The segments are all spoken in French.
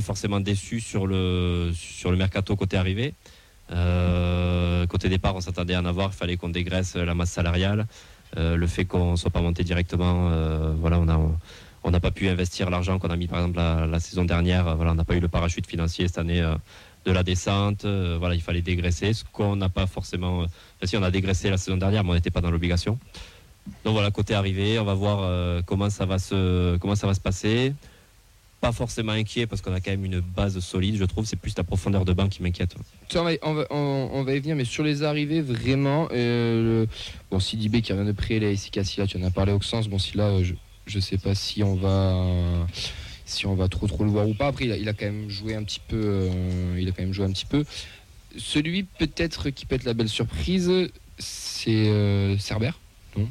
forcément déçu sur le, sur le mercato côté arrivé. Euh, côté départ, on s'attendait à en avoir. Il fallait qu'on dégraisse la masse salariale. Euh, le fait qu'on ne soit pas monté directement, euh, voilà, on a. On n'a pas pu investir l'argent qu'on a mis par exemple la, saison dernière. Voilà, on n'a pas eu le parachute financier cette année de la descente. voilà, il fallait dégraisser, ce qu'on n'a pas forcément. Si on a dégraissé la saison dernière, mais on n'était pas dans l'obligation. Donc voilà, côté arrivé, on va voir comment ça va se comment ça va se passer pas forcément inquiet parce qu'on a quand même une base solide, je trouve. C'est plus la profondeur de banc qui m'inquiète. On va, on, va, y venir, mais sur les arrivées, vraiment, euh, bon, Sidibé qui revient de près, là, ici là, tu en as parlé au sens. Bon, si là, je, je sais pas si on va. si on va trop trop le voir ou pas. Après, il a, quand même joué un petit peu. Euh, il a quand même joué un petit peu. Celui peut-être qui peut être la belle surprise, c'est euh, Cerber. Non?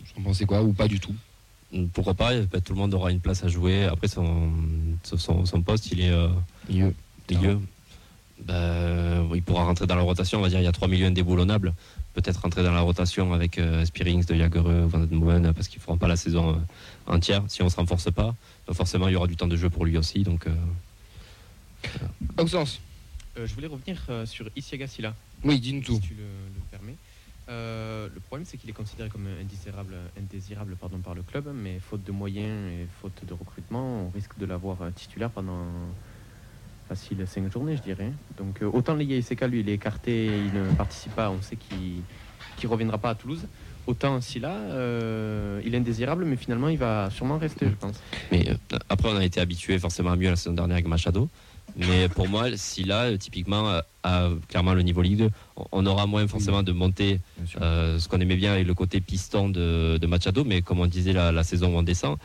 Vous en pensez quoi? Ou pas du tout? Pourquoi pas, tout le monde aura une place à jouer. Après, son, son, poste, il est euh, milieu. Ben, il pourra rentrer dans la rotation. On va dire il y a 3 millions déboulonnables. Peut-être rentrer dans la rotation avec euh, Spearings, De Jagereux, Van Den parce qu'ils ne feront pas la saison euh, entière si on ne se renforce pas. Donc forcément, il y aura du temps de jeu pour lui aussi. Donc, euh, sens Je voulais revenir sur Isiaga Silla. Oui, dis-nous tout. Si tu le, le permets. Euh, le problème, c'est qu'il est considéré comme indésirable, indésirable pardon, par le club, mais faute de moyens et faute de recrutement, on risque de l'avoir euh, titulaire pendant facile 5 journées, je dirais. Donc, euh, autant les Iseka, lui, il est écarté, il ne participe pas, on sait qu'il ne reviendra pas à Toulouse. Autant si là, il est indésirable, mais finalement, il va sûrement rester, je pense. Mais après, on a été habitué forcément à mieux la saison dernière avec Machado. Mais pour moi, si là, typiquement, à clairement le niveau Ligue 2, on aura moins forcément de monter euh, ce qu'on aimait bien avec le côté piston de, Machado, mais comme on disait la, saison où on descend.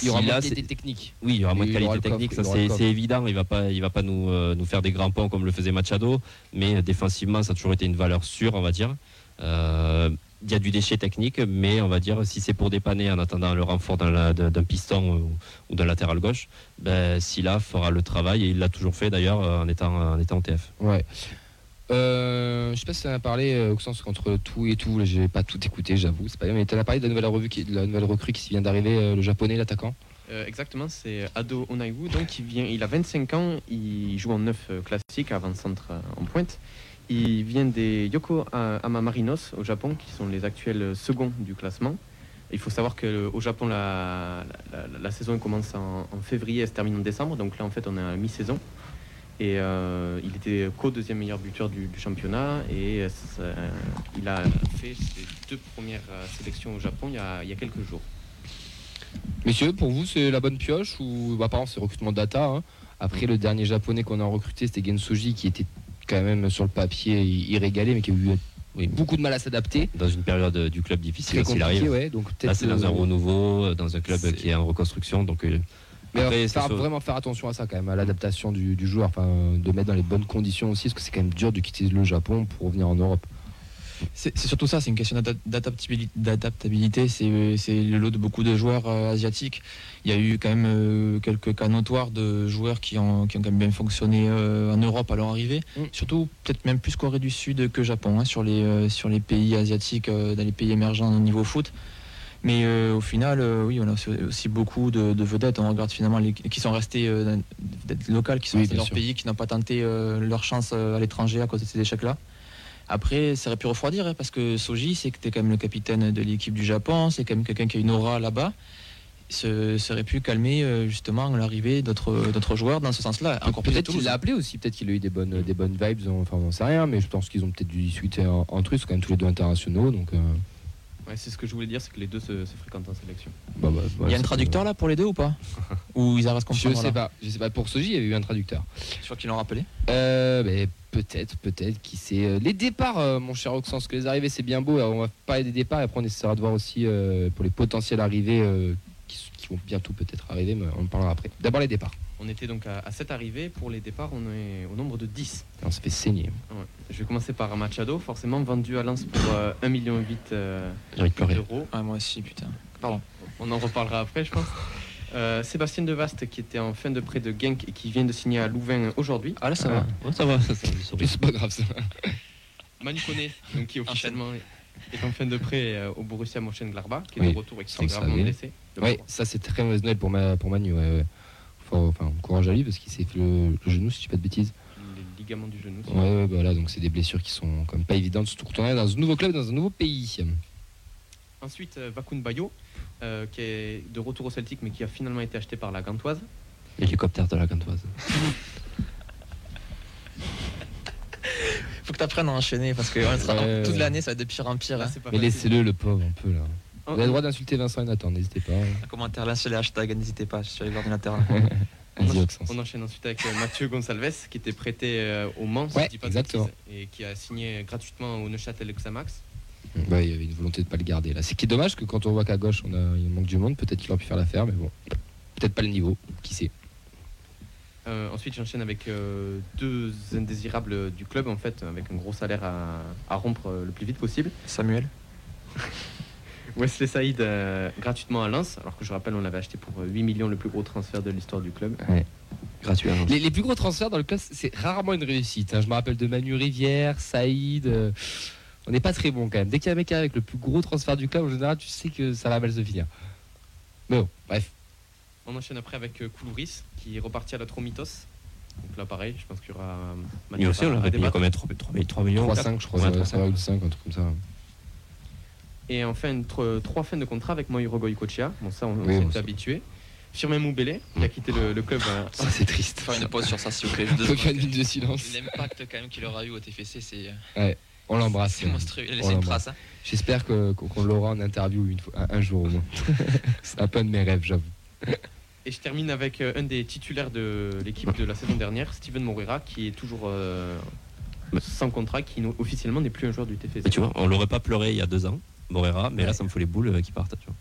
Il y aura moins de qualité technique. Oui, il y aura moins de qualité technique, ça c'est évident. Il va pas, il va pas nous, euh, nous faire des grands ponts comme le faisait Machado, mais défensivement, ça a toujours été une valeur sûre, on va dire. Euh, il y a du déchet technique, mais on va dire si c'est pour dépanner en attendant le renfort d'un piston ou, d'un latéral gauche, ben, Silla fera le travail et il l'a toujours fait d'ailleurs en étant, en étant TF. Ouais. Euh, je sais pas si tu en as parlé euh, au sens contre tout et tout, j'ai pas tout écouté, j'avoue, c'est pas bien, mais tu en as parlé de la nouvelle, revue qui, de la nouvelle recrue qui vient d'arriver, euh, le japonais, l'attaquant? Exactement, c'est Ado Onaiwu, donc il, vient, il a 25 ans, il joue en neuf classique, avant-centre en pointe. Il vient des Yoko Amamarinos au Japon, qui sont les actuels seconds du classement. Il faut savoir qu'au Japon, la, saison commence en, février et se termine en décembre. Donc là, en fait, on est à mi-saison. Et euh, il était co-deuxième meilleur buteur du, championnat. Et il a fait ses deux premières euh, sélections au Japon il y a, quelques jours. Messieurs, pour vous, c'est la bonne pioche ou bah, apparemment c'est recrutement data hein. Après, le dernier japonais qu'on a recruté, c'était Gensoji, qui était quand même sur le papier irrégalé, mais qui a eu beaucoup de mal à s'adapter. Dans une période euh, du club difficile, s'il arrive. Ouais, donc Là, c'est dans un renouveau, euh, dans un club qui est en reconstruction. Donc, euh, mais vraiment faire attention à ça quand même, à l'adaptation du, du, joueur, enfin, de mettre dans les bonnes conditions aussi, parce que c'est quand même dur de quitter le Japon pour revenir en Europe. C'est surtout ça, c'est une question d'adaptabilité. C'est le lot de beaucoup de joueurs euh, asiatiques. Il y a eu quand même euh, quelques cas notoires de joueurs qui ont, qui ont, quand même bien fonctionné euh, en Europe à leur arrivée. Mm. Surtout, peut-être même plus Corée du Sud que Japon, hein, sur, les, sur les pays asiatiques, dans les pays émergents au niveau foot. Mais au final, oui, on a aussi, beaucoup de, vedettes. On regarde finalement les, qui sont restés locales, qui sont restés dans leur pays, qui n'ont pas tenté leur chance à l'étranger à cause de ces échecs-là. Après, ça aurait pu refroidir hein, parce que Soji, c'est que tu es quand même le capitaine de l'équipe du Japon, c'est quand même quelqu'un qui a une aura là-bas. Ça aurait pu calmer euh, justement l'arrivée d'autres joueurs dans ce sens-là. Encore peut-être qu'il l'a appelé aussi, peut-être qu'il a eu des bonnes, des bonnes vibes, enfin on sait rien, mais je pense qu'ils ont peut-être dû discuter entre eux, c'est quand même tous les deux internationaux. Donc, euh. Ouais, c'est ce que je voulais dire, c'est que les deux se, fréquentent en sélection. Bah, bah, bah, il y a un traducteur là pour les deux ou pas Ou ils arrivent Je sais pas. Je sais pas. Pour Soji, il y avait eu un traducteur. Sûr qu'ils l'ont rappelé euh, Peut-être, peut-être. Qui sait. Euh, les départs, euh, mon cher Oxens, que les arrivées, c'est bien beau. on va parler des départs et après on essaiera de voir aussi euh, pour les potentielles arrivées qui, qui, vont bientôt peut-être arriver, mais on en parlera après. D'abord les départs. On était donc à, 7 arrivées. Pour les départs, on est au nombre de 10. on se fait saigner. Je vais commencer par Machado, forcément vendu à Lens pour 1,8 million euh, d'euros. Ah, moi aussi, putain. Pardon. On en reparlera après, je pense. Euh, Sébastien Devast qui était en fin de prêt de Genk et qui vient de signer à Louvain aujourd'hui. Ah là ça va, ça va, c'est pas grave ça. Manu Koné, donc qui officiellement est en fin de prêt euh, au Borussia Mönchengladbach, qui est de retour et qui s'est gravement blessé. Oui, ça c'est très mauvaise nouvelle pour, pour Manu. Ouais, enfin, courage à lui parce qu'il s'est fait le, le genou, si je dis pas de bêtises. Les ligaments du genou. Ouais, ouais, bah voilà, donc c'est des blessures qui sont quand même pas évidentes, surtout quand on est dans un nouveau club, dans un nouveau pays. Ensuite, euh, Bakun Bayo, euh, qui est de retour au Celtic, mais qui a finalement été acheté par la Gantoise. Hélicoptère de la Gantoise. Faut que tu apprennes à enchaîner parce que on sera- Ouais, toute l'année, ça va être de pire en pire. Là, hein. c'est pas Mais laissez-le, le pauvre, un peu là. Oh, Vous avez le droit d'insulter Vincent et Nathan, n'hésitez pas. Un commentaire, lancez les hashtags, n'hésitez pas, je suis sur l'ordinateur. on, Vas-y, encha- Oxens. on enchaîne ensuite avec euh, Mathieu Gonsalves, qui était prêté euh, au Mans, si Ouais, dis pas de exactement. bêtises, et qui a signé gratuitement au Neuchâtel Xamax. Ouais, il y avait une volonté de pas le garder là. C'est qui est dommage que quand on voit qu'à gauche on a, il manque du monde, peut-être qu'il aurait pu faire l'affaire, mais bon, peut-être pas le niveau, qui sait. Euh, ensuite, j'enchaîne avec euh, deux indésirables du club, en fait, avec un gros salaire à, à rompre euh, le plus vite possible. Samuel Wesley Saïd euh, gratuitement à Lens, alors que je rappelle, on l'avait acheté pour euh, 8 millions, le plus gros transfert de l'histoire du club. Gratuit. hein. Les, les plus gros transferts dans le club, c'est rarement une réussite. hein. Je me rappelle de Manu Rivière, Saïd. euh, on n'est pas très bon quand même. Dès qu'il y a un mec avec le plus gros transfert du club, en général, tu sais que ça va mal se finir. Mais bon, bref. On enchaîne après avec euh, Koulouris, qui est reparti à la Tromitos. Donc là, pareil, je pense qu'il y aura. euh, Lui aussi, on à l'aurait payé combien 3, 3 millions 3-5, je crois. Ouais, ça, 3-5. ça va, ou 5, un truc comme ça. Et enfin, une tro- trois fins de contrat avec Moiro Goïcochia. Bon, ça, on, on Oui, s'est bon, ça- habitué. Firmin Moubélé, qui a quitté le, le club. euh, Ça, c'est triste. Faire une pause sur ça, s'il vous plaît. Faut faire une minute de silence. L'impact quand même qu'il aura eu au TFC, c'est On l'embrasse. c'est monstrueux. Il a On laissé une l'embrasse. trace. hein. J'espère qu'on qu'on l'aura en interview une fois, un, un jour au moins. c'est un peu un de mes rêves, j'avoue. Et je termine avec euh, un des titulaires de l'équipe de la saison dernière, Steven Moreira, qui est toujours euh, sans contrat, qui officiellement n'est plus un joueur du TFC. Tu vois, on l'aurait pas pleuré il y a deux ans, Morera, mais là, ça me fout les boules euh, qu'il parte. Tu vois.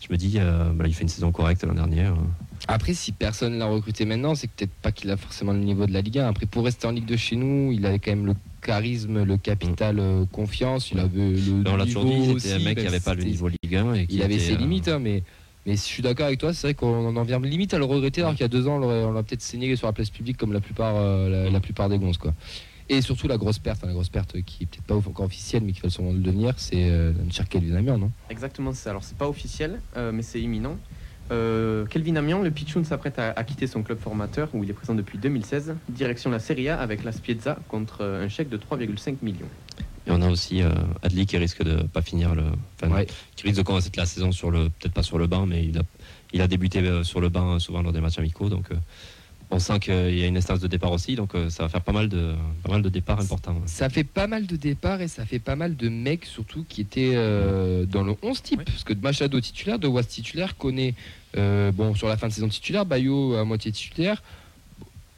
Je me dis, euh, bah, il fait une saison correcte l'an dernier. euh. Après, si personne l'a recruté maintenant, c'est peut-être pas qu'il a forcément le niveau de la Ligue 1. Après, pour rester en Ligue 2 chez nous, il avait quand même le charisme, le capital euh, confiance, il avait le Mais on l'a toujours dit, c'était un mec qui même avait si pas le niveau Ligue 1. Et qui Il avait était, ses euh, limites, hein, mais, mais je suis d'accord avec toi, c'est vrai qu'on en vient limite à le regretter, alors qu'il y a deux ans, on l'a peut-être saigné sur la place publique comme la plupart, euh, la, la plupart des gonzes. Quoi. Et surtout, la grosse perte, hein, la grosse perte qui est peut-être pas encore officielle, mais qui va sûrement le devenir, c'est euh, Cherkel non? Exactement, c'est ça. Alors, c'est pas officiel, euh, mais c'est imminent. Euh, Kelvin Amiens, le Pichoun s'apprête à, à quitter son club formateur où il est présent depuis 2016, direction la Serie A avec la Spiezza contre euh, un chèque de 3,5 millions. Et on a aussi euh, Adli qui risque de pas finir le. enfin, Ouais. Qui risque de commencer la saison sur le. Peut-être pas sur le banc, mais il a, il a débuté euh, sur le banc souvent lors des matchs amicaux. Donc on sent qu'il y a une instance de départ aussi. Donc euh, ça va faire pas mal de, pas mal de départs importants. ouais. Ça fait pas mal de départs et ça fait pas mal de mecs surtout qui étaient euh, dans le 11 type. Oui. Parce que de Machado titulaire, de Was titulaire, connaît euh, bon sur la fin de saison titulaire, Bayo à moitié titulaire.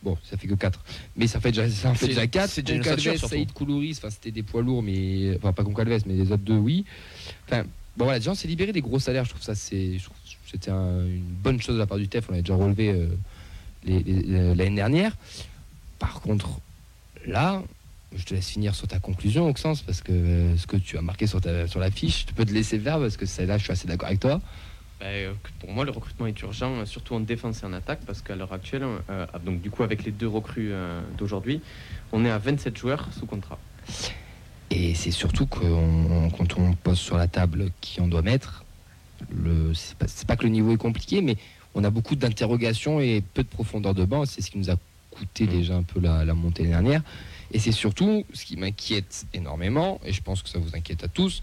Bon, ça fait que 4. Mais ça fait déjà, ça en fait C'est- déjà 4. c'est déjà surtout. Saïd Koulouris, enfin c'était des poids lourds, mais enfin pas Concalves, mais les autres deux, oui. Enfin, bon voilà, déjà on s'est libéré des gros salaires. Je trouve ça c'est, c'était un- une bonne chose de la part du TEF. On l'avait déjà relevé euh, l'année dernière. Par contre, là, je te laisse finir sur ta conclusion, Oxens, parce que euh, ce que tu as marqué sur, ta, sur la fiche, tu peux te laisser faire, parce que là, je suis assez d'accord avec toi. Bah, pour moi, le recrutement est urgent, euh, surtout en défense et en attaque, parce qu'à l'heure actuelle, euh, ah, donc du coup avec les deux recrues euh, d'aujourd'hui, on est à 27 joueurs sous contrat. Et c'est surtout que on- quand on pose sur la table qui on doit mettre, c'est pas, pas que le niveau est compliqué, mais on a beaucoup d'interrogations et peu de profondeur de banc. C'est ce qui nous a coûté Mm. déjà un peu la, la montée dernière. Et c'est surtout ce qui m'inquiète énormément, et je pense que ça vous inquiète à tous,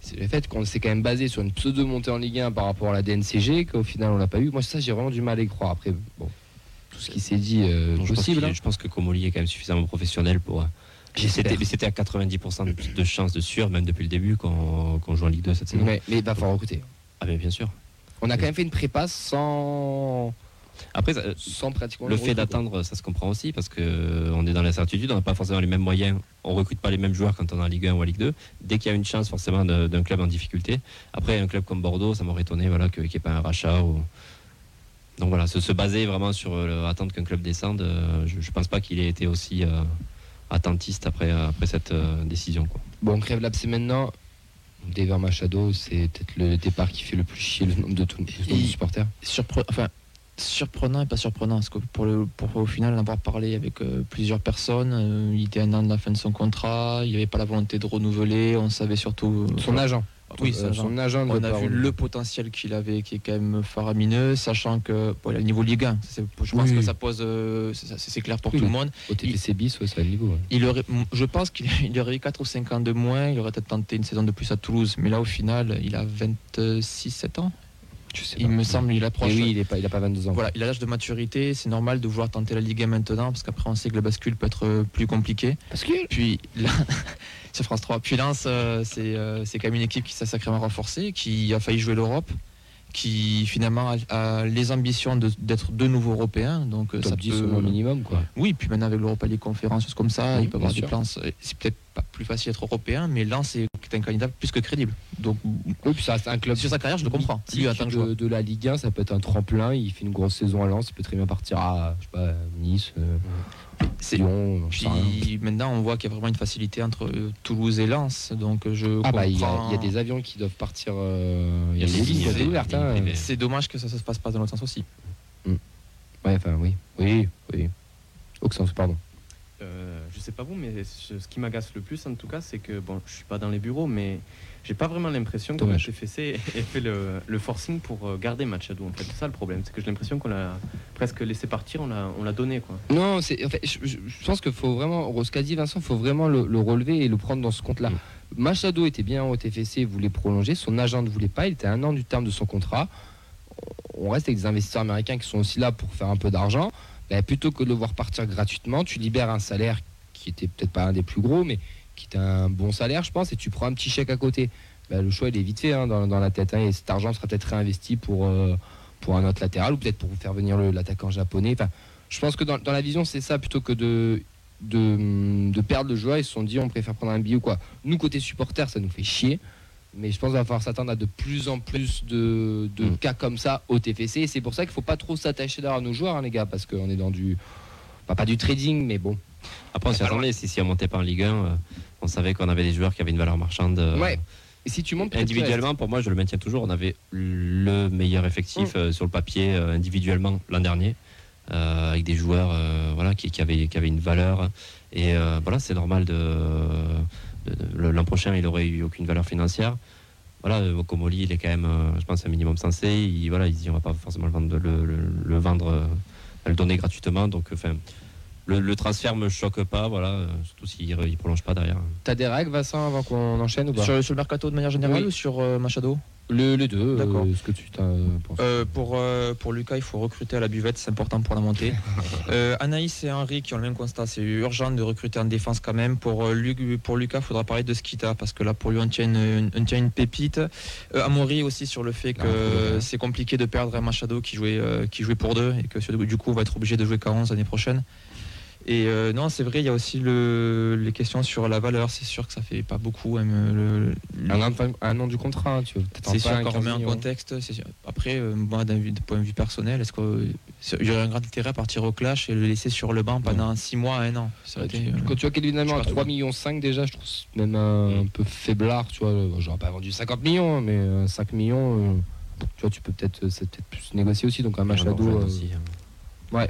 c'est le fait qu'on s'est quand même basé sur une pseudo-montée en Ligue 1 par rapport à la DNCG, qu'au final on l'a pas eu. Moi, ça, j'ai vraiment du mal à y croire. Après, bon, tout ce qui s'est dit euh, Donc, je, pense possible. hein. je pense que Comoli est quand même suffisamment professionnel pour. euh. C'était à 90% de, de chance de sûr, même depuis le début, qu'on qu'on joue en Ligue 2 cette saison. Mais, il va falloir recruter. Ah, mais bien sûr. On a quand même fait une prépa sans, Après, ça- sans pratiquement le fait quoi. d'attendre, ça se comprend aussi, parce qu'on est dans l'incertitude, on n'a pas forcément les mêmes moyens, on recrute pas les mêmes joueurs quand on est en Ligue 1 ou en Ligue 2. Dès qu'il y a une chance forcément d'un club en difficulté, après un club comme Bordeaux, ça m'aurait étonné voilà, que- qu'il n'y ait pas un rachat. Ou... Donc voilà, se, se baser vraiment sur euh, attendre qu'un club descende, euh, je ne pense pas qu'il ait été aussi euh, attentiste après, après cette euh, décision. Quoi. Bon, on crève l'abcès maintenant. Dever Machado, c'est peut-être le départ qui fait le plus chier le nombre de, tout- de supporters. Surpre- enfin, surprenant et pas surprenant, parce que pour, le, pour au final en avoir parlé avec euh, plusieurs personnes, euh, il était un an de la fin de son contrat, il n'y avait pas la volonté de renouveler, on savait surtout. euh, Son agent. Oui, Euh, ça, son agent On a parole. vu le potentiel qu'il avait, qui est quand même faramineux, sachant que bon, il a le niveau Ligue 1. C'est- Je pense Oui. que ça pose, euh, c'est clair pour Oui, tout le monde. Au TPC bis, ouais, c'est le niveau. ouais. Il aurait, je pense qu'il il aurait eu 4 ou 5 ans de moins, il aurait peut-être tenté une saison de plus à Toulouse. Mais là, au final, il a 26-7 ans. Je sais Il pas. me semble, il Et approche. oui, il est pas, pas 22 ans. Voilà, il a l'âge de maturité, c'est normal de vouloir tenter la Ligue 1 maintenant, parce qu'après on sait que le bascule peut être euh, plus compliqué. Parce que Puis là, sur France 3, puis Lens, euh, c'est euh, c'est quand même une équipe qui s'est sacrément renforcée, qui a failli jouer l'Europe, qui finalement a, a les ambitions d'être de nouveaux Européens. Donc euh, top ça 10 peut- au minimum, quoi. Oui, puis maintenant avec l'Europa League conférence, choses comme ça, Oui, il peut avoir des plans. C'est peut-être pas plus facile d'être européen, mais Lens est est un candidat plus que crédible. Donc Oui, puis ça un club. sur sa carrière, je le comprends. Lui, de, de la Ligue 1, ça peut être un tremplin. Il fait une grosse saison à Lens, il peut très bien partir à je sais pas, Nice, euh, C'est- Lyon. Puis maintenant, on voit qu'il y a vraiment une facilité entre euh, Toulouse et Lens. Donc euh, je Ah bah il y, a- comprends. il y a des avions qui doivent partir. euh, Il y a des lignes des ouvertes. hein. C'est dommage que ça se passe pas dans l'autre sens aussi. Ouais, enfin oui, oui, oui. Auxence, pardon. Euh, je sais pas vous, mais ce, ce qui m'agace le plus en tout cas, c'est que bon, je suis pas dans les bureaux, mais j'ai pas vraiment l'impression que le. TFC ait fait le, le forcing pour euh, garder Machado. En fait, c'est ça le problème, c'est que j'ai l'impression qu'on l'a presque laissé partir, on l'a, on l'a donné quoi. Non, c'est en fait, je, pense qu'il faut vraiment, ce qu'a dit Vincent, faut vraiment le, le relever et le prendre dans ce compte-là. Machado était bien au TFC, voulait prolonger, son agent ne voulait pas, il était à un an du terme de son contrat. On reste avec des investisseurs américains qui sont aussi là pour faire un peu d'argent. Ben, plutôt que de le voir partir gratuitement, tu libères un salaire qui était peut-être pas un des plus gros, mais qui était un bon salaire, je pense, et tu prends un petit chèque à côté. Ben, le choix, il est vite fait hein, dans, dans la tête, hein, et cet argent sera peut-être réinvesti pour, euh, pour un autre latéral, ou peut-être pour faire venir l'attaquant japonais. Enfin, je pense que dans, dans la vision, c'est ça plutôt que de, de, de perdre le joueur. Ils se sont dit, on préfère prendre un billet ou quoi. Nous, côté supporter, ça nous fait chier. Mais je pense qu'il va falloir s'attendre à de plus en plus de, de Mm. cas comme ça au TFC. Et c'est pour ça qu'il ne faut pas trop s'attacher d'ailleurs à nos joueurs, hein, les gars, parce qu'on est dans du. Pas, pas du trading, mais bon. Après, on s'y attendait. Si, si on montait pas en Ligue 1, euh, on savait qu'on avait des joueurs qui avaient une valeur marchande. euh, Ouais. Et si tu montes Individuellement, pour moi, je le maintiens toujours. On avait le meilleur effectif Mm. euh, sur le papier individuellement l'an dernier, euh, avec des joueurs euh, voilà, qui, qui avaient, qui avaient une valeur. Et euh, voilà, c'est normal de, de- de- le- l'an prochain, il n'aurait eu aucune valeur financière. Voilà, Komoli, il est quand même, je pense, un minimum sensé. Il, voilà, il dit, on va pas forcément le vendre, le, le- le vendre, euh, le donner gratuitement. Donc, enfin, le, le transfert me choque pas, voilà, euh, surtout s'il ne prolonge pas derrière. T'as des règles, Vincent, avant qu'on enchaîne ou pas? Sur, sur le mercato de manière générale Oui. ou sur euh, Machado? Le, Les deux, D'accord. euh, ce que tu t'en penses. Euh, pour, euh, pour Lucas, il faut recruter à la buvette, c'est important pour la montée. Euh, Anaïs et Henri qui ont le même constat, c'est urgent de recruter en défense quand même. Pour, euh, Lu- pour Lucas, il faudra parler de Skita parce que là, pour lui, on tient une, on tient une pépite. Euh, Amaury aussi sur le fait que c'est compliqué de perdre un Machado qui jouait, euh, qui jouait pour deux et que du coup, on va être obligé de jouer qu'à 11 l'année prochaine. Et euh, non, c'est vrai, il y a aussi le, les questions sur la valeur. C'est sûr que ça fait pas beaucoup. hein, le- le- un, an de fin- un an du contrat, hein, tu veux peut-être c'est sûr qu'on 15 remet en contexte. c'est sûr. Après, euh, moi, d'un point de vue personnel, est-ce qu'il y aurait un grand intérêt à partir au clash et le laisser sur le banc pendant 6 mois, un an? Ça aurait Ouais, été, tu- euh, Quand tu vois qu'évidemment je sais à pas 3 trop. millions 5 déjà, je trouve même un, un peu faiblard, tu vois. J'aurais pas vendu 50 millions, hein, mais euh, 5 millions, euh, tu vois, tu peux peut-être c'est peut-être plus négocier aussi. Donc un match à dos. euh, aussi, hein. Ouais.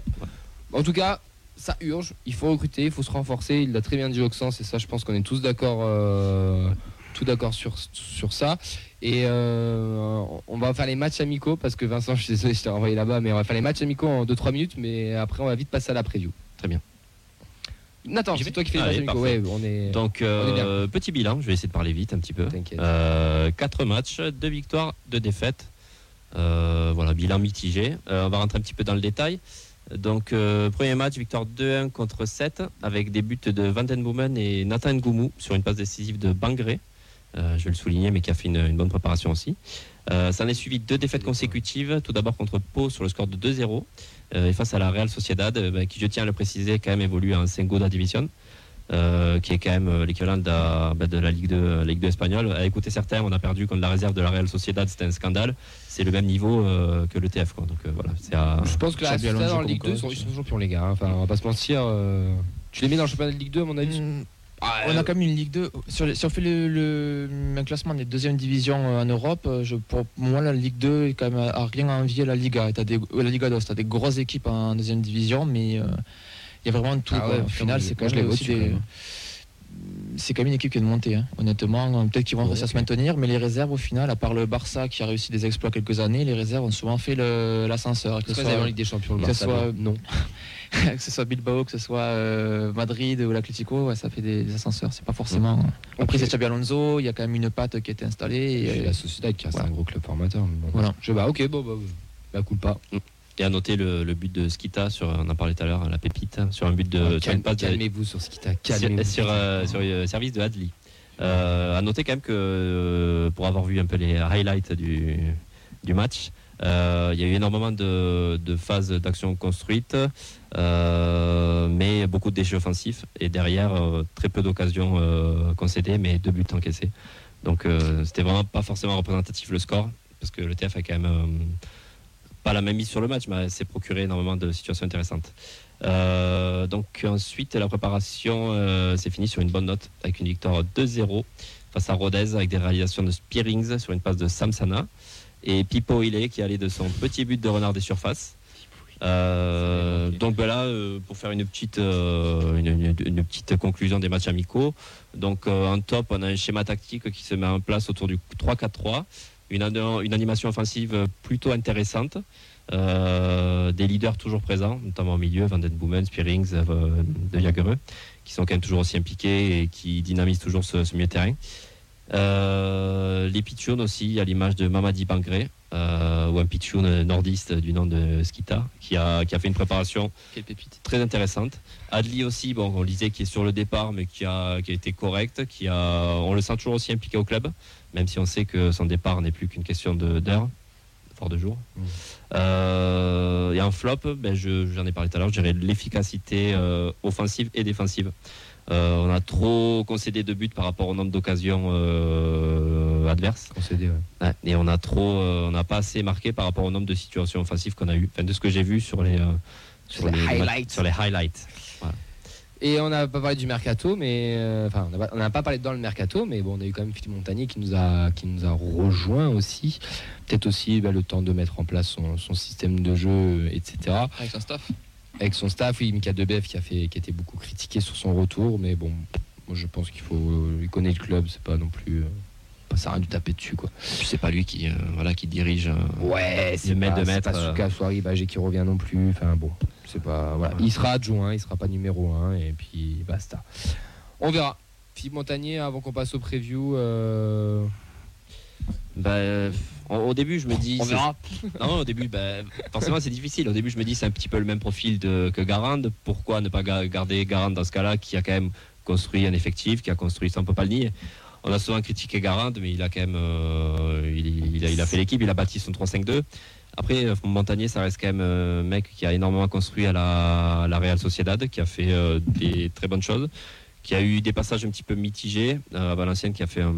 En tout cas, ça urge. Il faut recruter, il faut se renforcer. Il l'a très bien dit Oxens, et ça, je pense qu'on est tous d'accord, euh, tout d'accord sur, sur ça. Et euh, on va faire les matchs amicaux parce que Vincent, je suis désolé, je t'ai renvoyé là-bas, mais on va faire les matchs amicaux en 2-3 minutes, mais après on va vite passer à la preview. Très bien. Nathan, c'est toi qui fais les matchs amicaux. Ouais, on est. Donc, On est euh, petit bilan, je vais essayer de parler vite un petit peu. T'inquiète. Euh, quatre matchs, deux victoires, deux défaites. Voilà, bilan mitigé. On va rentrer un petit peu dans le détail. Donc, euh, premier match, victoire 2-1 contre 7, avec des buts de Van Den Boomen et Nathan Goumou sur une passe décisive de Bangré. Euh, je vais le souligner, mais qui a fait une, bonne préparation aussi. Euh, ça en est suivi deux défaites consécutives. Tout d'abord contre Pau sur le score de 2-0. euh, et face à la Real Sociedad, bah, qui, je tiens à le préciser, quand même évolue en Sengoda Division. Euh, qui est quand même euh, l'équivalent de, la- bah, de la Ligue 2, euh, Ligue 2 espagnole. À écouter certains, on a perdu contre la réserve de la Real Sociedad, c'était un scandale. C'est le même niveau euh, que le TF. Quoi. Donc euh, voilà, c'est à... Je pense que la Ligue 2, ils sont, ils sont champions, les gars. hein. Enfin, on va pas se mentir. euh, Tu les mets dans le championnat de Ligue 2, à mon avis Mm, Ah, On a quand même une Ligue 2. Sur les- si on fait le, le- un classement des deuxièmes divisions en Europe, je, pour moi, la Ligue 2 est quand même à, rien à envier la Liga. T'as des, la Liga 2, t'as des grosses équipes en deuxième division, mais euh, il y a vraiment tout. Ah ouais, Au final, c'est quand même aussi des- c'est quand même une équipe qui est de montée, hein. honnêtement. Peut-être qu'ils vont réussir à se maintenir, mais les réserves, au final, à part le Barça qui a réussi des exploits quelques années, les réserves ont souvent fait l'ascenseur. Que, ce soit- en Ligue des Champions le que ce Barça, soit- non. que ce soit Bilbao, que ce soit euh, Madrid ou l'Atlético, ouais, ça fait des, des ascenseurs. C'est pas forcément. Après, c'est Xabi Alonso, il y a quand même une patte qui a été installée. Et Et, la Sociedad qui reste voilà. un gros club formateur. bon. Voilà. Je bah ok bon bah bah cool pas. Et à noter le, le but de Skita, sur, on en parlait tout à l'heure, la pépite, sur un but de. passe de- Calmez-vous sur ce qui t'a sur, euh, sur le service de Hadley. Euh, à noter quand même que euh, pour avoir vu un peu les highlights du, du match, euh, il y a eu énormément de, de phases d'action construites, euh, mais beaucoup de déchets offensifs et derrière euh, très peu d'occasions euh, concédées, mais deux buts encaissés. Donc euh, c'était vraiment pas forcément représentatif le score parce que le TF a quand même euh, pas la même mise sur le match, mais s'est procuré énormément de situations intéressantes. Euh, donc ensuite, la préparation euh, s'est finie sur une bonne note avec une victoire 2-0 face à Rodez avec des réalisations de Spearings sur une passe de Samsana et Pipo Ile qui allait de son petit but de renard des surfaces. Euh, donc ben là, pour faire une petite, une, une- une petite conclusion des matchs amicaux, donc en top, on a un schéma tactique qui se met en place autour du 3-4-3, une, an- une animation offensive plutôt intéressante, euh, des leaders toujours présents, notamment au milieu, Van Den Boomen, Spearings, euh, De Jagereux, qui sont quand même toujours aussi impliqués et qui dynamisent toujours ce, ce milieu de terrain. Euh, les pitchouns aussi, à l'image de Mamadi Bangré, ou un pitchoun nordiste du nom de Skita, qui a, qui a fait une préparation très intéressante. Adli aussi, bon, on le disait, qui est sur le départ, mais qui a, qui a été correct, qui a, on le sent toujours aussi impliqué au club, même si on sait que son départ n'est plus qu'une question d'heure, voire de jours. Mm. Euh, et en flop, ben, je- j'en ai parlé tout à l'heure, je dirais l'efficacité euh, offensive et défensive. Euh, on a trop concédé de buts par rapport au nombre d'occasions adverses. Concédé, ouais. Ouais, et on a trop, on n'a pas assez marqué par rapport au nombre de situations offensives qu'on a eu. Enfin, de ce que j'ai vu sur les, Sur les highlights. Sur les highlights. Et on n'a pas parlé du mercato, mais euh, enfin, on n'a pas- on n'a pas parlé dans le mercato, mais bon, on a eu quand même Philippe Montagnier qui nous a, qui nous a rejoint aussi. Peut-être aussi bah, le temps de mettre en place son, son système de jeu, etc. Avec son staff. Avec son staff, oui, Mika Debef qui a fait, qui a été beaucoup critiqué sur son retour, mais bon, moi je pense qu'il faut, il connaît le club, c'est pas non plus, euh, ça rien du taper dessus quoi. C'est pas lui qui, euh, voilà, qui dirige. euh, Ouais, c'est maître pas, de maître, pas euh. Souari Bagé qui revient non plus. Enfin bon, c'est pas. Voilà. Ouais. Il sera adjoint, il sera pas numéro 1 et puis basta. On verra. Philippe Montagnier, avant qu'on passe au preview, euh, bah, euh, au, début, je me dis. on verra. Non, au début, bah, forcément, c'est difficile. Au début, je me dis c'est un petit peu le même profil de, que Garand. Pourquoi ne pas ga- garder Garand dans ce cas-là, qui a quand même construit un effectif, qui a construit, ça on peut pas le nier. On a souvent critiqué Garand, mais il a quand même, euh, il, a, fait l'équipe, il a bâti son 3-5-2. Après, euh, Montagnier, ça reste quand même un mec qui a énormément construit à la, Real Sociedad, qui a fait euh, des très bonnes choses, qui a eu des passages un petit peu mitigés euh, à Valenciennes, qui a fait un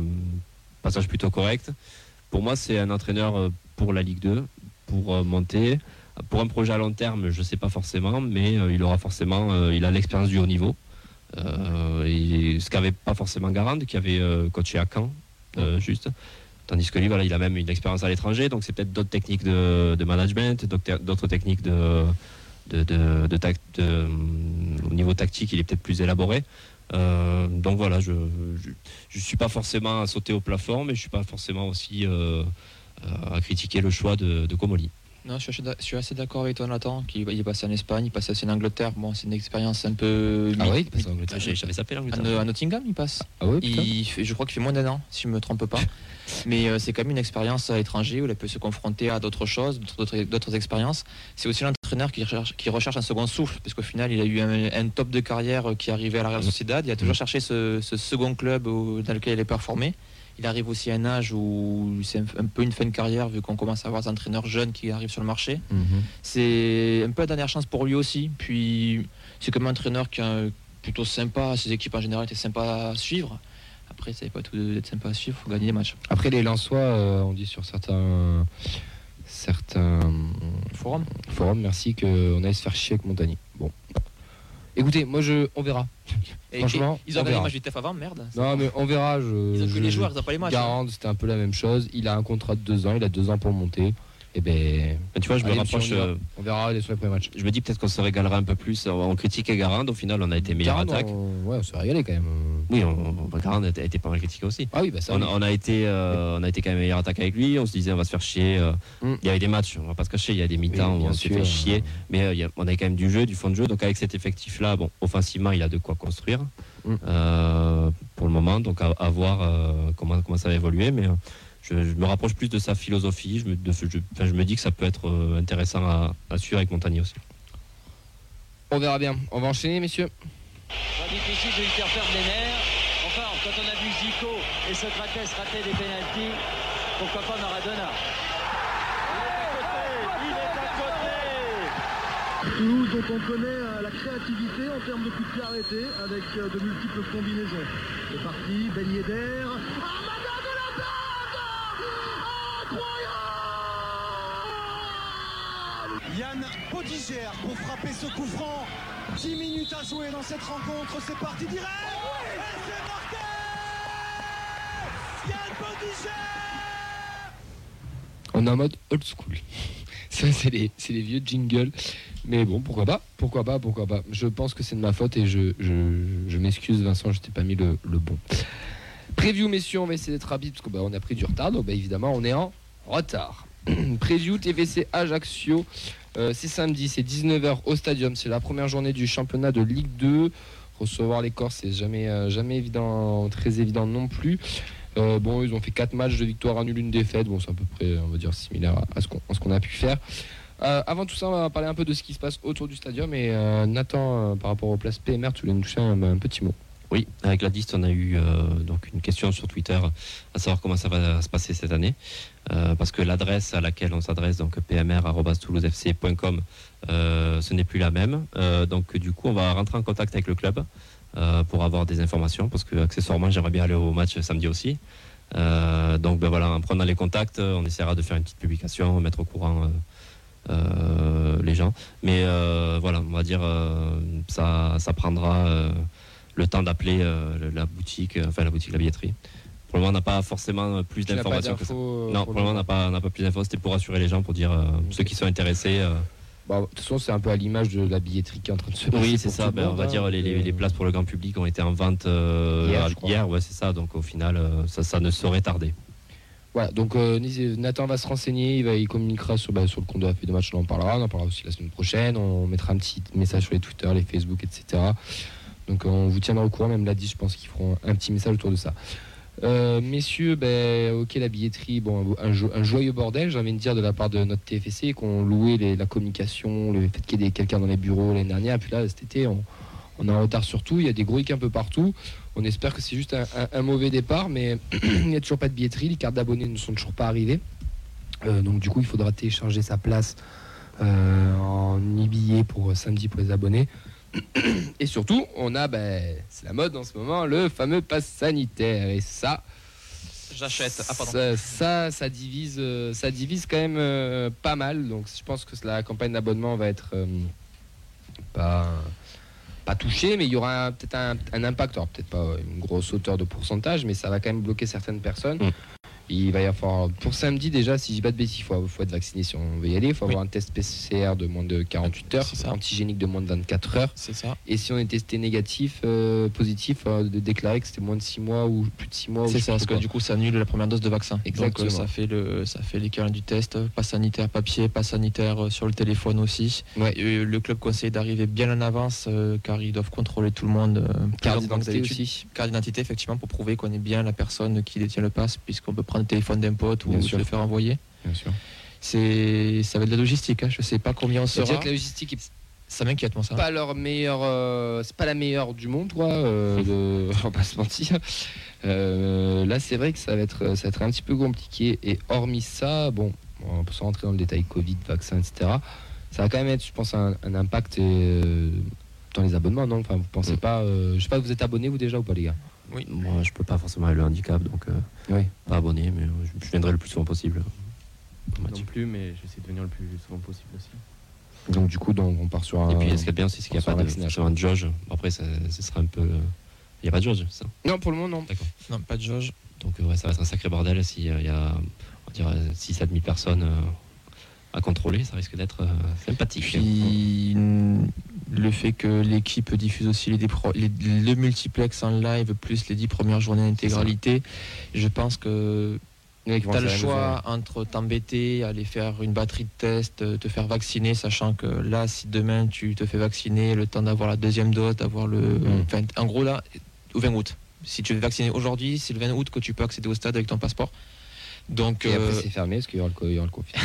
passage plutôt correct. Pour moi, c'est un entraîneur euh, pour la Ligue 2, pour euh, monter. Pour un projet à long terme, je ne sais pas forcément, mais euh, il aura forcément, euh, il a l'expérience du haut niveau. Euh, et ce qu'avait pas forcément Garand, qui avait euh, coaché à Caen, euh, juste. Tandis que lui, voilà, il a même une expérience à l'étranger, donc c'est peut-être d'autres techniques de, de management, d'autres techniques de, de, de, de tac- de, au niveau tactique, il est peut-être plus élaboré. Euh, donc voilà, je ne suis pas forcément à sauter au plafond, mais je suis pas forcément aussi euh, à critiquer le choix de, de Comoli. Non, je suis assez d'accord avec toi, Nathan. Qui, il est passé en Espagne, il passe aussi en Angleterre. Bon, c'est une expérience un peu. Ah oui, il passe en Angleterre. J'avais sapé l'Angleterre. à Nottingham, il passe. Ah. Il fait- je crois qu'il fait moins d'un an, si je me trompe pas. Mais euh, c'est quand même une expérience à l'étranger où il peut se confronter à d'autres choses, d'autres- expériences. C'est aussi l'entraîneur qui recherche, qui recherche un second souffle, parce qu'au final, il a eu un, un top de carrière qui est arrivé à la Real Sociedad. Il a toujours Mhm. cherché ce, ce second club où- dans lequel il est performé. Il arrive aussi à un âge où c'est un, un peu une fin de carrière, vu qu'on commence à avoir des entraîneurs jeunes qui arrivent sur le marché. Mhm. C'est un peu la dernière chance pour lui aussi. Puis c'est comme un entraîneur qui est plutôt sympa, ses équipes en général étaient sympas à suivre. Après, ça n'est pas tout d'être sympa à suivre, il faut gagner des matchs. Après les Lensois, euh, on dit sur certains certains Forum forums, merci, qu'on allait se faire chier avec Montagnier. Écoutez, moi je, on verra. Et- Franchement, ils ont on gagné le match du TEF avant, merde. Non mais on verra. Je, Ils ont que les joueurs, ils n'ont pas les matchs. hein. Garand, c'était un peu la même chose. Il a un contrat de deux ans, il a deux ans pour monter. Et ben, Mais tu vois, je me rapproche. monsieur, on euh, on verra les sur les premiers matchs. je me dis peut-être qu'on se régalera un peu plus. On critiquait Garand, au final, on a été meilleure Garande, attaque. on- Ouais, on s'est régalé quand même. Oui, on, on, Garand a été- pas mal critiqué aussi. Ah oui, bah ça. On, oui. a- on a été, euh, on a été quand même meilleure attaque avec lui. On se disait, on va se faire chier. euh, Mm. Il y avait des matchs, on va pas se cacher. Il y a des mi-temps Oui, où on s'est fait chier. Mais il y a- on avait quand même du jeu, du fond de jeu. Donc avec cet effectif-là, bon, offensivement, il a de quoi construire Mm. pour le moment. Donc à, à voir comment, comment ça va évoluer. Mais je, je me rapproche plus de sa philosophie. Je me, de- je, enfin, je me dis que ça peut être euh, intéressant à, à suivre avec Montagnier aussi. On verra bien. On va enchaîner, messieurs. Pas difficile de lui faire perdre les nerfs. Enfin, quand on a vu Zico et Socrates rater des pénalties, pourquoi pas Maradona? Il est à côté Toulouse, dont on connaît euh, la créativité en termes de coups de pied arrêtés avec euh, de multiples combinaisons. C'est parti, Ben Yedder. Pour frapper ce coup franc. 10 minutes à jouer dans cette rencontre, c'est parti direct Et c'est marqué Yann On est en mode old school. Ça, c'est les, c'est les vieux jingles. Mais bon, pourquoi pas Pourquoi pas Pourquoi pas Je pense que c'est de ma faute et je, je, je m'excuse, Vincent, je t'ai pas mis le, le bon. Preview, messieurs, on va essayer d'être rapide parce qu'on bah, on a pris du retard. Donc, bah, évidemment, on est en retard. Preview TVC Ajaccio. Euh, c'est samedi, c'est 19h au stadium. C'est la première journée du championnat de Ligue 2. Recevoir les Corses, c'est jamais, euh, jamais très évident non plus. Euh, bon, ils ont fait 4 matchs de victoire, un nul, une défaite. Bon, c'est à peu près, on va dire, similaire à ce qu'on a pu faire. Avant tout ça, on va parler un peu de ce qui se passe autour du stadium. Et Nathan, par rapport aux places PMR, tu voulais nous toucher un petit mot. Oui, avec la liste, on a eu euh, donc une question sur Twitter à savoir comment ça va se passer cette année. Euh, parce que l'adresse à laquelle on s'adresse, donc pmr.toulousefc.com, euh, ce n'est plus la même. Donc du coup, on va rentrer en contact avec le club pour avoir des informations, parce que accessoirement, j'aimerais bien aller au match samedi aussi. Donc ben voilà, en prenant les contacts, on essaiera de faire une petite publication, mettre au courant les gens. Mais voilà, on va dire, ça, ça prendra le temps d'appeler euh, la boutique, euh, enfin la boutique, la billetterie. Pour le moment, on n'a pas forcément plus n'as pas d'informations que ça. euh, Non, pour le moment, on n'a pas, plus d'infos. C'était pour rassurer les gens, pour dire euh, ceux qui sont intéressés. euh, Bah, de toute façon, c'est un peu à l'image de la billetterie qui est en train de se passer. oui, c'est ça. Ben, on va hein. dire les, les- les places pour le grand public ont été en vente euh, Hier, hier. Ouais, c'est ça. Donc au final, euh, ça, ça ne saurait tarder. Voilà, donc euh, Nathan va se renseigner, il, va, il communiquera sur, bah, sur le compte de la de match, on en parlera, on en parlera aussi la semaine prochaine, on mettra un petit message sur les Twitter, les Facebook, etc. Donc euh, on vous tiendra au courant, même la 10, je pense qu'ils feront un petit message autour de ça. Euh, messieurs, ben, ok la billetterie, bon, un, jo- un joyeux bordel, j'ai envie de dire, de la part de notre TFC, qu'on louait la communication, le fait qu'il y ait quelqu'un dans les bureaux l'année dernière, puis là cet été on, on est en retard sur tout, il y a des gros un peu partout. On espère que c'est juste un, mauvais départ, mais il n'y a toujours pas de billetterie, les cartes d'abonnés ne sont toujours pas arrivées. Euh, donc du coup, il faudra télécharger sa place en e-billet pour samedi pour les abonnés. Et surtout, on a, ben, c'est la mode en ce moment, le fameux pass sanitaire. Et ça, J'achète. Ah, pardon. ça, ça, ça divise, euh, ça divise quand même euh, pas mal. Donc, je pense que la campagne d'abonnement va être euh, pas, pas touchée, mais il y aura peut-être un, un impact. Alors, peut-être pas une grosse hauteur de pourcentage, mais ça va quand même bloquer certaines personnes. Mm. Il va y avoir, pour samedi déjà, si je dis pas de bêtises, il faut, faut être vacciné si on veut y aller. Il faut Oui. avoir un test PCR de moins de 48 heures, ça. antigénique de moins de 24 heures. C'est ça. Et si on est testé négatif, euh, positif, euh, de déclarer que c'était moins de 6 mois ou plus de 6 mois. C'est ça, parce que du coup, ça annule la première dose de vaccin. Exactement. Donc, ça fait le, ça fait l'équivalent du test, pas sanitaire papier, pas sanitaire euh, sur le téléphone aussi. Ouais. Et, le club conseille d'arriver bien en avance, euh, car ils doivent contrôler tout le monde. Carte d'identité aussi. Carte d'identité, effectivement, pour prouver qu'on est bien la personne qui détient le pass, puisqu'on peut prendre le téléphone d'un pote ou Bien se sûr. le faire envoyer. Bien sûr. C'est, ça va être de la logistique. Hein. Je sais pas combien on sera. que la logistique est Ça m'inquiète, moi, ça. pas leur meilleure, euh, c'est pas la meilleure du monde, quoi. euh, de- on va pas se mentir. Euh, là, c'est vrai que ça va être, ça va être un petit peu compliqué. Et hormis ça, bon, on peut sans rentrer dans le détail Covid, vaccin, etc. Ça va quand même être, je pense, un, un impact euh, dans les abonnements, non? Enfin, vous pensez Mm. pas euh, Je sais pas, vous êtes abonnés vous déjà ou pas, les gars? Moi, je peux pas forcément aller le handicap, donc euh, Oui. pas abonné, mais euh, je, je viendrai le plus souvent possible. match. Non plus, mais j'essaie de venir le plus souvent possible aussi. Donc, du coup, donc, on part sur un. Et puis, ce qui est bien aussi, c'est qu'il n'y a pas un de vaccination. forcément de jauge. Après, ça, ce sera un peu. euh, Il n'y a pas de jauge, ça? Non, pour le moment, non. D'accord. Non, pas de jauge. Donc, euh, ouais, ça va être un sacré bordel s'il y a, on va dire, 6 à 000 personnes euh, à contrôler, ça risque d'être euh, sympathique. Puis mm, le fait que l'équipe diffuse aussi les, dépro- les- le multiplex en live plus les 10 premières journées d'intégralité, je pense que vont tu as le choix entre t'embêter, aller faire une batterie de tests, euh, te faire vacciner, sachant que là, si demain tu te fais vacciner, le temps d'avoir la deuxième dose, d'avoir le. Mm. Enfin, en gros, là, au 20 août. Si tu es vacciné aujourd'hui, c'est le 20 août que tu peux accéder au stade avec ton passeport. Donc, Et après, euh, c'est fermé parce qu'il y aura le, co- il y aura le confinement.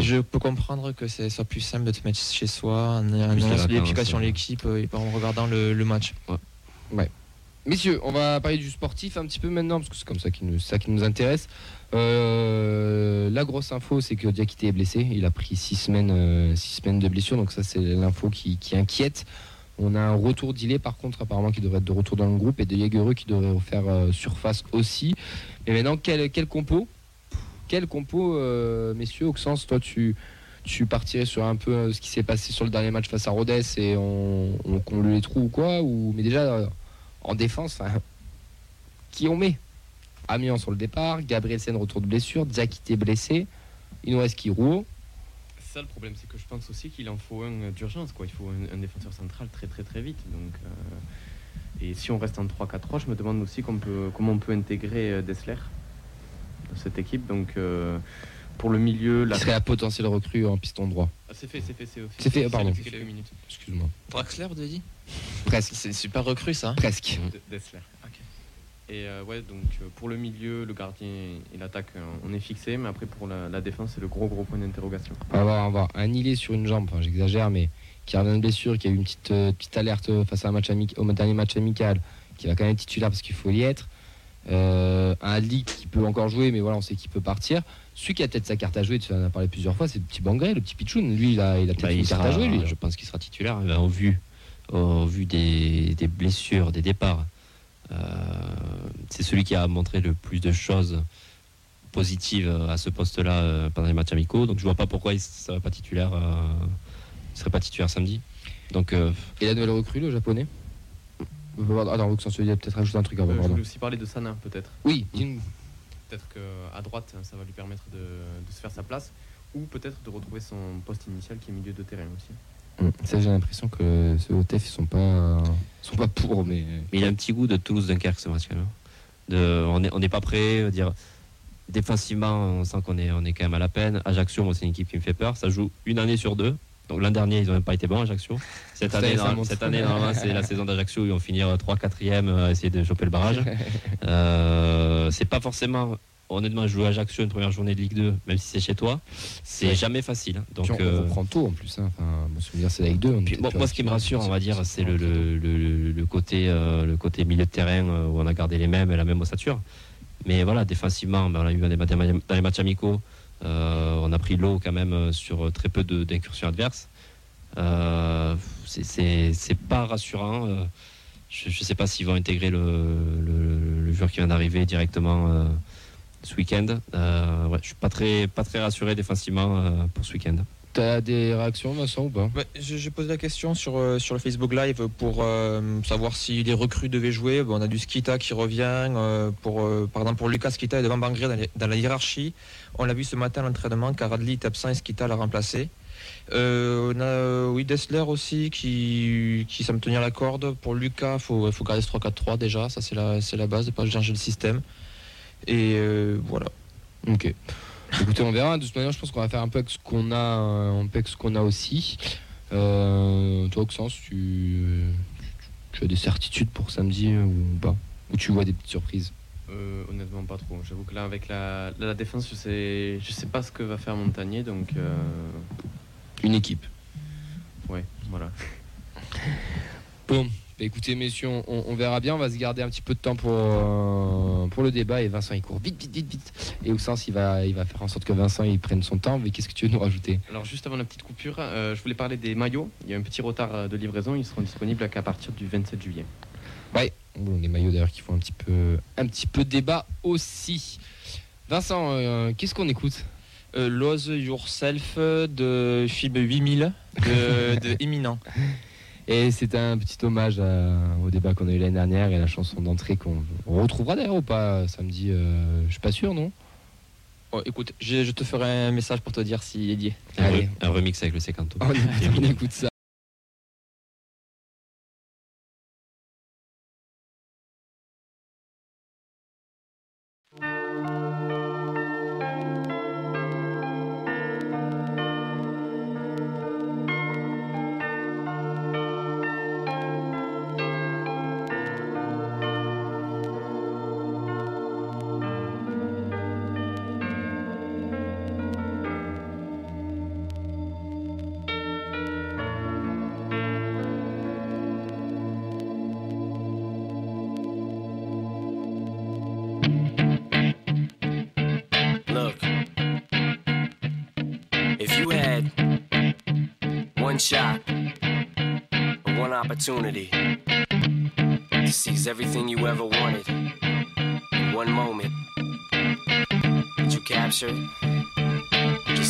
je peux comprendre que ce soit plus simple de te mettre chez soi, en, en Plus de allant sur l'application ouais. l'équipe euh, et en regardant le, le match. Messieurs, on va parler du sportif un petit peu maintenant, parce que c'est comme ça qui nous, ça qui nous intéresse. Euh, la grosse info, c'est que Diakité est blessé. Il a pris six semaines, euh, six semaines de blessure, donc ça c'est l'info qui, qui inquiète. On a un retour d'Ilé par contre, apparemment qui devrait être de retour dans le groupe, et de Jagereux qui devrait refaire euh, surface aussi. Mais maintenant, quel, quel compo? Quel compo, euh, messieurs Auxence, toi tu, tu partirais sur un peu euh, ce qui s'est passé sur le dernier match face à Rodez et on, on les trous ou quoi ou, Mais déjà, euh, en défense, qui on met? Amiens sur le départ, Gabrielsen retour de blessure, Diakité blessé, il nous reste ça le problème, c'est que je pense aussi qu'il en faut un euh, d'urgence. Il faut un, défenseur central très très très vite. Donc, et si on reste en 3-4-3, je me demande aussi comment on peut intégrer Dessler cette équipe. Donc euh, pour le milieu, la... qui serait la potentielle recrue en piston droit. Ah, c'est fait, c'est fait, c'est. C'est fait, pardon. quelques minutes. Excuse-moi. Draxler, vous avez dit? Presque. C'est super recru ça. Presque. De- Dessler. Et euh, ouais, donc euh, pour le milieu, le gardien et l'attaque, on est fixé. Mais après, pour la, la défense, c'est le gros gros point d'interrogation. On va avoir, on va un sur une jambe, enfin j'exagère, mais qui revient de blessure, qui a eu une petite, euh, petite alerte face à un match amic- au dernier match amical, qui va quand même être titulaire parce qu'il faut y être. Euh, un Adli qui peut encore jouer, mais voilà, on sait qu'il peut partir. Celui qui a peut-être sa carte à jouer, tu en as parlé plusieurs fois, c'est le petit Bangré, le petit Pichoun. Lui, il a, il a peut-être Bah, une carte à jouer, lui. Je pense qu'il sera titulaire au vu, au vu des, des blessures, des départs. Euh, c'est celui qui a montré le plus de choses positives à ce poste-là euh, pendant les matchs amicaux. Donc je vois pas pourquoi il ne serait pas titulaire. euh, il serait pas titulaire samedi. Donc euh, Et la nouvelle recrue, le japonais? Euh, Attends, Luxon, tu peut-être rajouter un truc avant, Euh, je voulais aussi parler de Sana, peut-être. Oui, dis-nous. Peut-être qu'à droite, ça va lui permettre de, de se faire sa place. Ou peut-être de retrouver son poste initial qui est milieu de terrain aussi. Hum, Ça, j'ai l'impression que ce OTF, ils sont pas, ils sont pas pour, mais. Mais il a un petit goût de Toulouse-Dunkerque ce match quand même. De, on n'est on n'est pas prêt. euh, Dire, défensivement, on sent qu'on est, on est quand même à la peine. Ajaccio, moi, c'est une équipe qui me fait peur. Ça joue une année sur deux. Donc l'an dernier, ils n'ont même pas été bons, Ajaccio. Cette année, cette année normalement, c'est la saison d'Ajaccio. Ils vont finir 3-4e à essayer de choper le barrage. Euh, c'est pas forcément. Honnêtement, jouer à Ajaccio une première journée de Ligue 2, même si c'est chez toi, c'est Ouais. jamais facile. hein. Donc, Puis on, euh, on reprend tôt en plus. Hein. Enfin, vous me dire c'est la Ligue 2. on est puis peut-être moi, ce qui me rassure, on va dire, c'est le, le, le- le côté, euh, le côté milieu de terrain euh, où on a gardé les mêmes et la même ossature. Mais voilà, défensivement, ben, on a eu des, matchs- dans les matchs amicaux, euh, on a pris l'eau quand même euh, sur très peu d'incursions adverses. Euh, c'est- pas rassurant. euh, je ne sais pas s'ils vont intégrer le, le, joueur qui vient d'arriver directement euh, ce week-end. Euh, je suis pas très, pas très rassuré défensivement euh, pour ce week-end. T'as des réactions, Vincent, ou pas? Ouais, je- J'ai posé la question sur, euh, sur le Facebook Live pour euh, savoir si les recrues devaient jouer. Bon, on a du Skita qui revient. euh, pour, euh, par exemple, pour Lucas Skita est devant Bangré dans, la hiérarchie. On l'a vu ce matin à l'entraînement car est absent et Skita l'a remplacé. On a oui, Dessler aussi qui, qui semble tenir la corde. Pour Lucas, il faut, faut garder ce 3-4-3 déjà. Ça, c'est la, la base de ne pas changer le système. Et voilà. Ok. Écoutez, on verra. De toute manière, je pense qu'on va faire un peu avec ce qu'on a, euh, un peu avec ce qu'on a aussi. Euh, toi, Oxens, tu, tu, tu as des certitudes pour samedi euh, ou pas? Ou tu vois des petites surprises? Euh, honnêtement, pas trop. J'avoue que là, avec la, la, la défense, je sais, je sais pas ce que va faire Montagnier. Donc, euh, Une équipe. ouais, voilà. Bon, écoutez, messieurs, on, on verra bien. On va se garder un petit peu de temps pour, euh, pour le débat. Et Vincent, il court vite, vite, vite, vite. Et Oxens, il va, il va faire en sorte que Vincent, il prenne son temps. Mais qu'est-ce que tu veux nous rajouter? Alors, juste avant la petite coupure, euh, je voulais parler des maillots. Il y a un petit retard euh, de livraison. Ils seront disponibles qu'à partir du 27 juillet. Bon, les maillots d'ailleurs qui font un petit peu, un petit peu débat aussi. Vincent, euh, qu'est-ce qu'on écoute? Euh, Lose Yourself de film 8000 de, de Éminent. Et c'est un petit hommage au débat qu'on a eu l'année dernière et la chanson d'entrée qu'on retrouvera d'ailleurs ou pas euh, samedi. Euh, je suis pas sûr, non? Oh, Écoute, je, te ferai un message pour te dire si est lié. Allez. Un remix avec le Secanto. Oh, on écoute ça. shot, one opportunity to seize everything you ever wanted in one moment that you captured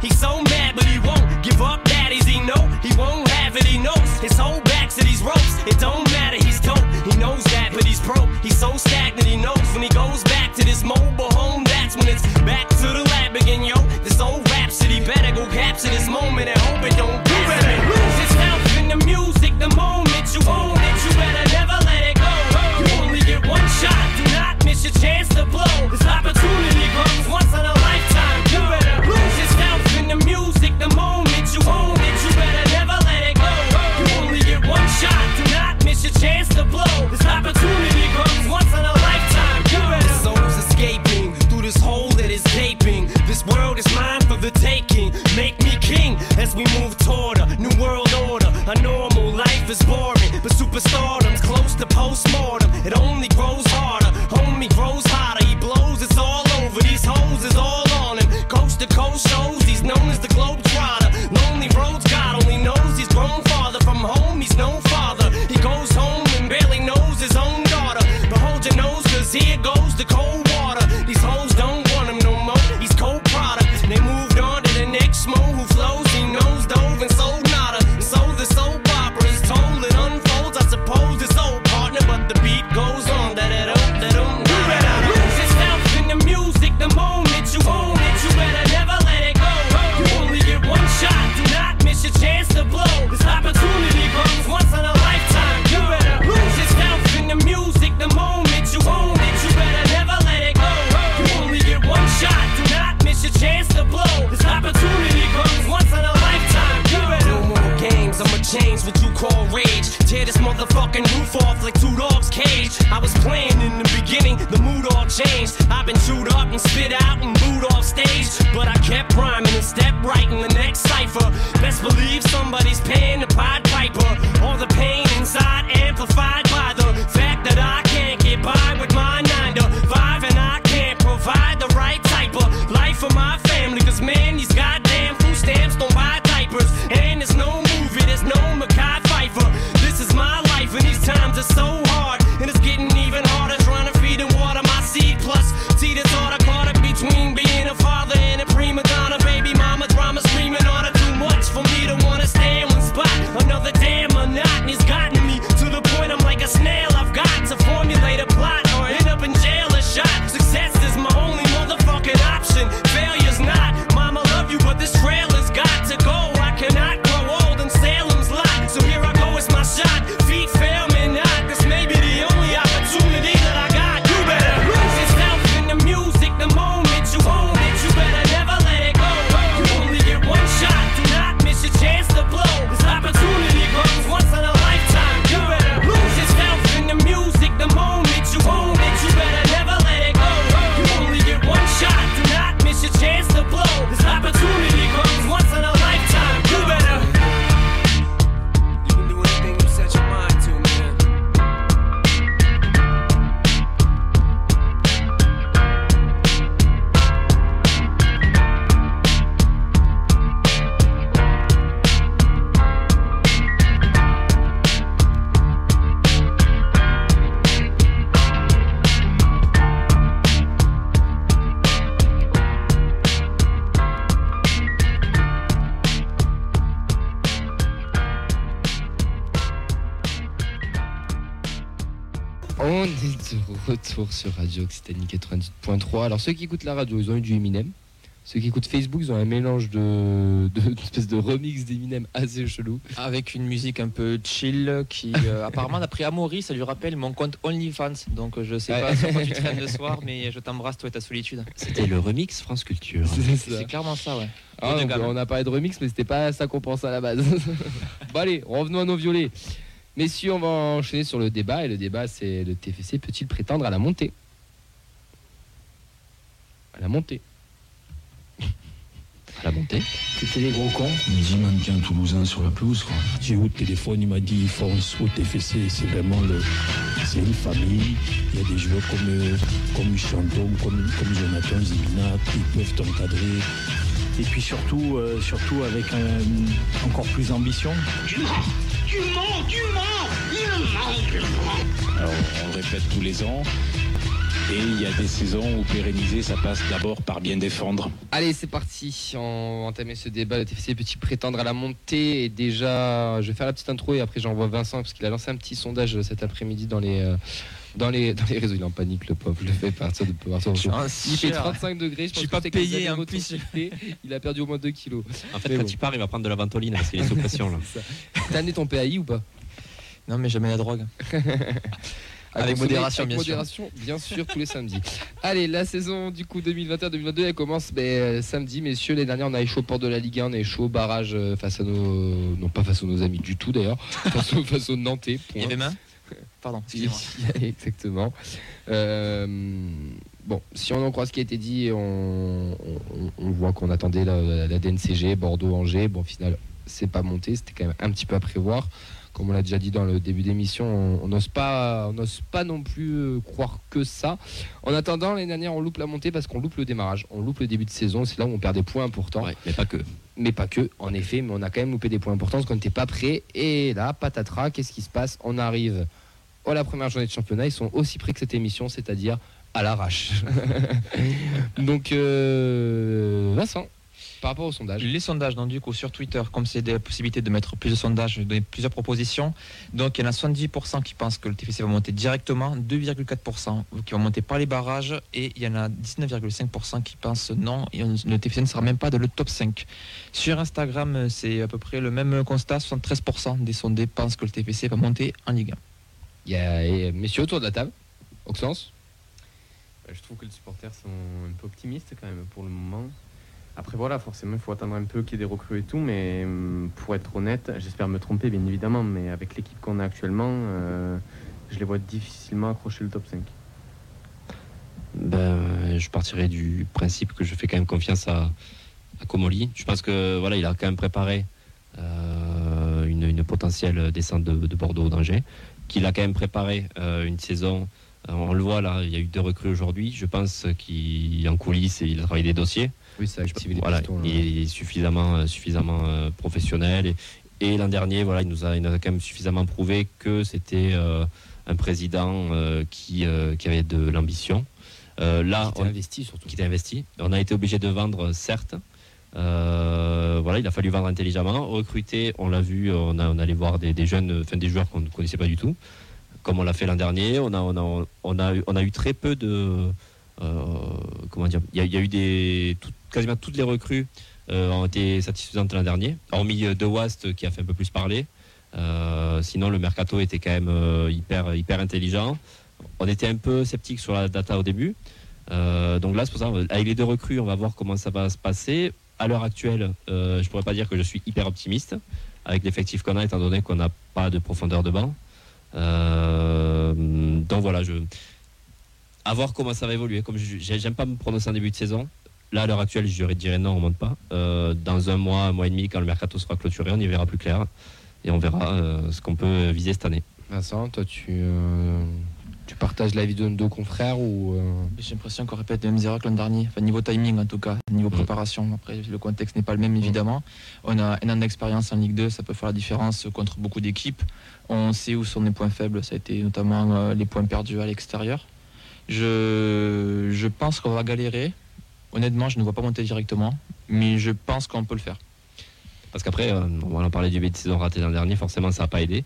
He's so mad, but he won't give up. Daddies, he know he won't have it. He knows his whole back to these ropes. It don't matter. He's dope. He knows that, but he's broke. He's so est de retour sur Radio Occitanie 98.3. Alors ceux qui écoutent la radio, ils ont eu du Eminem. Ceux qui écoutent Facebook, ils ont un mélange de, de une espèce de remix d'Eminem assez chelou. Avec une musique un peu chill qui, euh, apparemment, d'après Amaury, ça lui rappelle mon compte OnlyFans. Donc je sais Ouais. pas sur quoi tu traînes le soir, mais je t'embrasse, toi et ta solitude. C'était le remix France Culture. C'est clairement ça, ouais. Ah, on a parlé de remix, mais c'était pas ça qu'on pensait à la base. bon allez, revenons à nos violets. Messieurs, on va enchaîner sur le débat. Et le débat, c'est le TFC peut-il prétendre à la montée? À la montée. À la montée. C'était des gros cons. Il me dit mannequin toulousain sur la pelouse. quoi. J'ai eu au téléphone, il m'a dit fonce au TFC, c'est vraiment le. C'est une famille. Il y a des joueurs comme, euh, comme Chantom, comme, comme Jonathan Zibina qui peuvent t'encadrer. Et puis surtout, euh, surtout avec euh, encore plus d'ambition. Alors on le répète tous les ans. Et il y a des saisons où pérenniser, ça passe d'abord par bien défendre. Allez, c'est parti. On va entamer ce débat. Le TFC peut-il prétendre à la montée Et déjà, je vais faire la petite intro et après j'envoie Vincent parce qu'il a lancé un petit sondage cet après-midi dans les, euh, dans les, dans les réseaux. Il est en panique, le pauvre. Je le fais partir de partir de- Il fait 35 degrés. Je, pense suis que pas que payé, plus. retracté. Il a perdu au moins 2 kilos. En fait, Mais quand bon. il part, il va prendre de la ventoline parce qu'il est sous pression. Là. T'as amené ton PAI ou pas? Non, mais jamais la drogue. Avec modération, avec bien sûr. modération, bien sûr, tous les samedis. Allez, la saison du coup 2021-2022, elle commence ben, euh, samedi, messieurs. Les dernières, on a chaud au port de la Ligue 1, on a chaud au barrage euh, face à nos. Non, pas face à nos amis du tout d'ailleurs, face, aux- face aux Nantais. Il y point. avait main? Pardon, excusez-moi. Exactement. Euh, bon, si on en croit ce qui a été dit, on, on- on voit qu'on attendait la, la DNCG, Bordeaux-Angers. Bon, au final, c'est pas monté, c'était quand même un petit peu à prévoir. Comme on l'a déjà dit dans le début d'émission, on n'ose pas, on n'ose pas non plus euh, croire que ça. En attendant, l'année dernière, on loupe la montée parce qu'on loupe le démarrage, on loupe le début de saison. C'est là où on perd des points importants Ouais, mais pas que. mais pas que, en effet, mais on a quand même loupé des points importants parce qu'on n'était pas prêt. Et là, patatras, qu'est-ce qui se passe? On arrive à la première journée de championnat, ils sont aussi près que cette émission, c'est-à-dire à l'arrache. Donc, euh, Vincent, par rapport au sondage. Les sondages, donc du coup sur Twitter, comme c'est des possibilités de mettre plus de sondages, je vais donner plusieurs propositions. Donc il y en a 70% qui pensent que le TFC va monter directement, 2,4% qui va monter par les barrages, et il y en a 19,5% qui pensent non, et on- le TFC ne sera même pas dans le top 5. Sur Instagram, c'est à peu près le même constat, 73% des sondés pensent que le TFC va monter en Ligue 1. Il y a messieurs autour de la table. Auxence Euh, Je trouve que les supporters sont un peu optimistes quand même pour le moment. Après voilà, forcément il faut attendre un peu qu'il y ait des recrues et tout, mais hum, pour être honnête, j'espère me tromper bien évidemment, mais avec l'équipe qu'on a actuellement, euh, je les vois difficilement accrocher le top 5. Ben, je partirai du principe que je fais quand même confiance à, à Comoli. Je pense que voilà, il a quand même préparé euh, une, potentielle descente de, de Bordeaux d'Angers, qu'il a quand même préparé euh, une saison. Euh, On le voit là, il y a eu deux recrues aujourd'hui. Je pense qu'il en coulisses et il a travaillé des dossiers. Oui, ça voilà, pistons, il est suffisamment, euh, suffisamment euh, professionnel. Et, et l'an dernier, voilà, il nous, a, il nous a quand même suffisamment prouvé que c'était euh, un président euh, qui, qui avait de l'ambition. Là, Qui on- était investi surtout. qui était investi. On a été obligé de vendre, certes. Voilà, il a fallu vendre intelligemment. Recruter, on l'a vu, on, a, on allait voir des, des jeunes, enfin des joueurs qu'on ne connaissait pas du tout, comme on l'a fait l'an dernier. On a, eu- très peu de. euh, comment dire Il y, a- eu des. quasiment toutes les recrues euh, ont été satisfaisantes l'an dernier, hormis euh, De Wast qui a fait un peu plus parler. Sinon, le mercato était quand même hyper, intelligent. On était un peu sceptique sur la data au début. Donc là, c'est pour ça, avec les deux recrues, on va voir comment ça va se passer. À l'heure actuelle, je pourrais pas dire que je suis hyper optimiste avec l'effectif qu'on a, étant donné qu'on n'a pas de profondeur de banc. Euh, donc voilà, à voir comment ça va évoluer. Comme j'aime pas me prononcer en début de saison. Là, à l'heure actuelle, je dirais non, on monte pas. Euh, dans un mois, un mois et demi, quand le mercato sera clôturé, on y verra plus clair et on verra euh, ce qu'on peut viser cette année. Vincent, toi, tu, tu partages l'avis de nos deux confrères ou. euh, J'ai l'impression qu'on répète les mêmes erreurs que l'an dernier, enfin, niveau timing en tout cas, niveau préparation. Après, le contexte n'est pas le même évidemment. On a un an d'expérience en Ligue 2, ça peut faire la différence contre beaucoup d'équipes. On sait où sont les points faibles, ça a été notamment euh, les points perdus à l'extérieur. Je, je pense qu'on va galérer. Honnêtement, je ne vois pas monter directement, mais je pense qu'on peut le faire. Parce qu'après, euh, on en parlait du début de saison raté l'an dernier, forcément ça n'a pas aidé.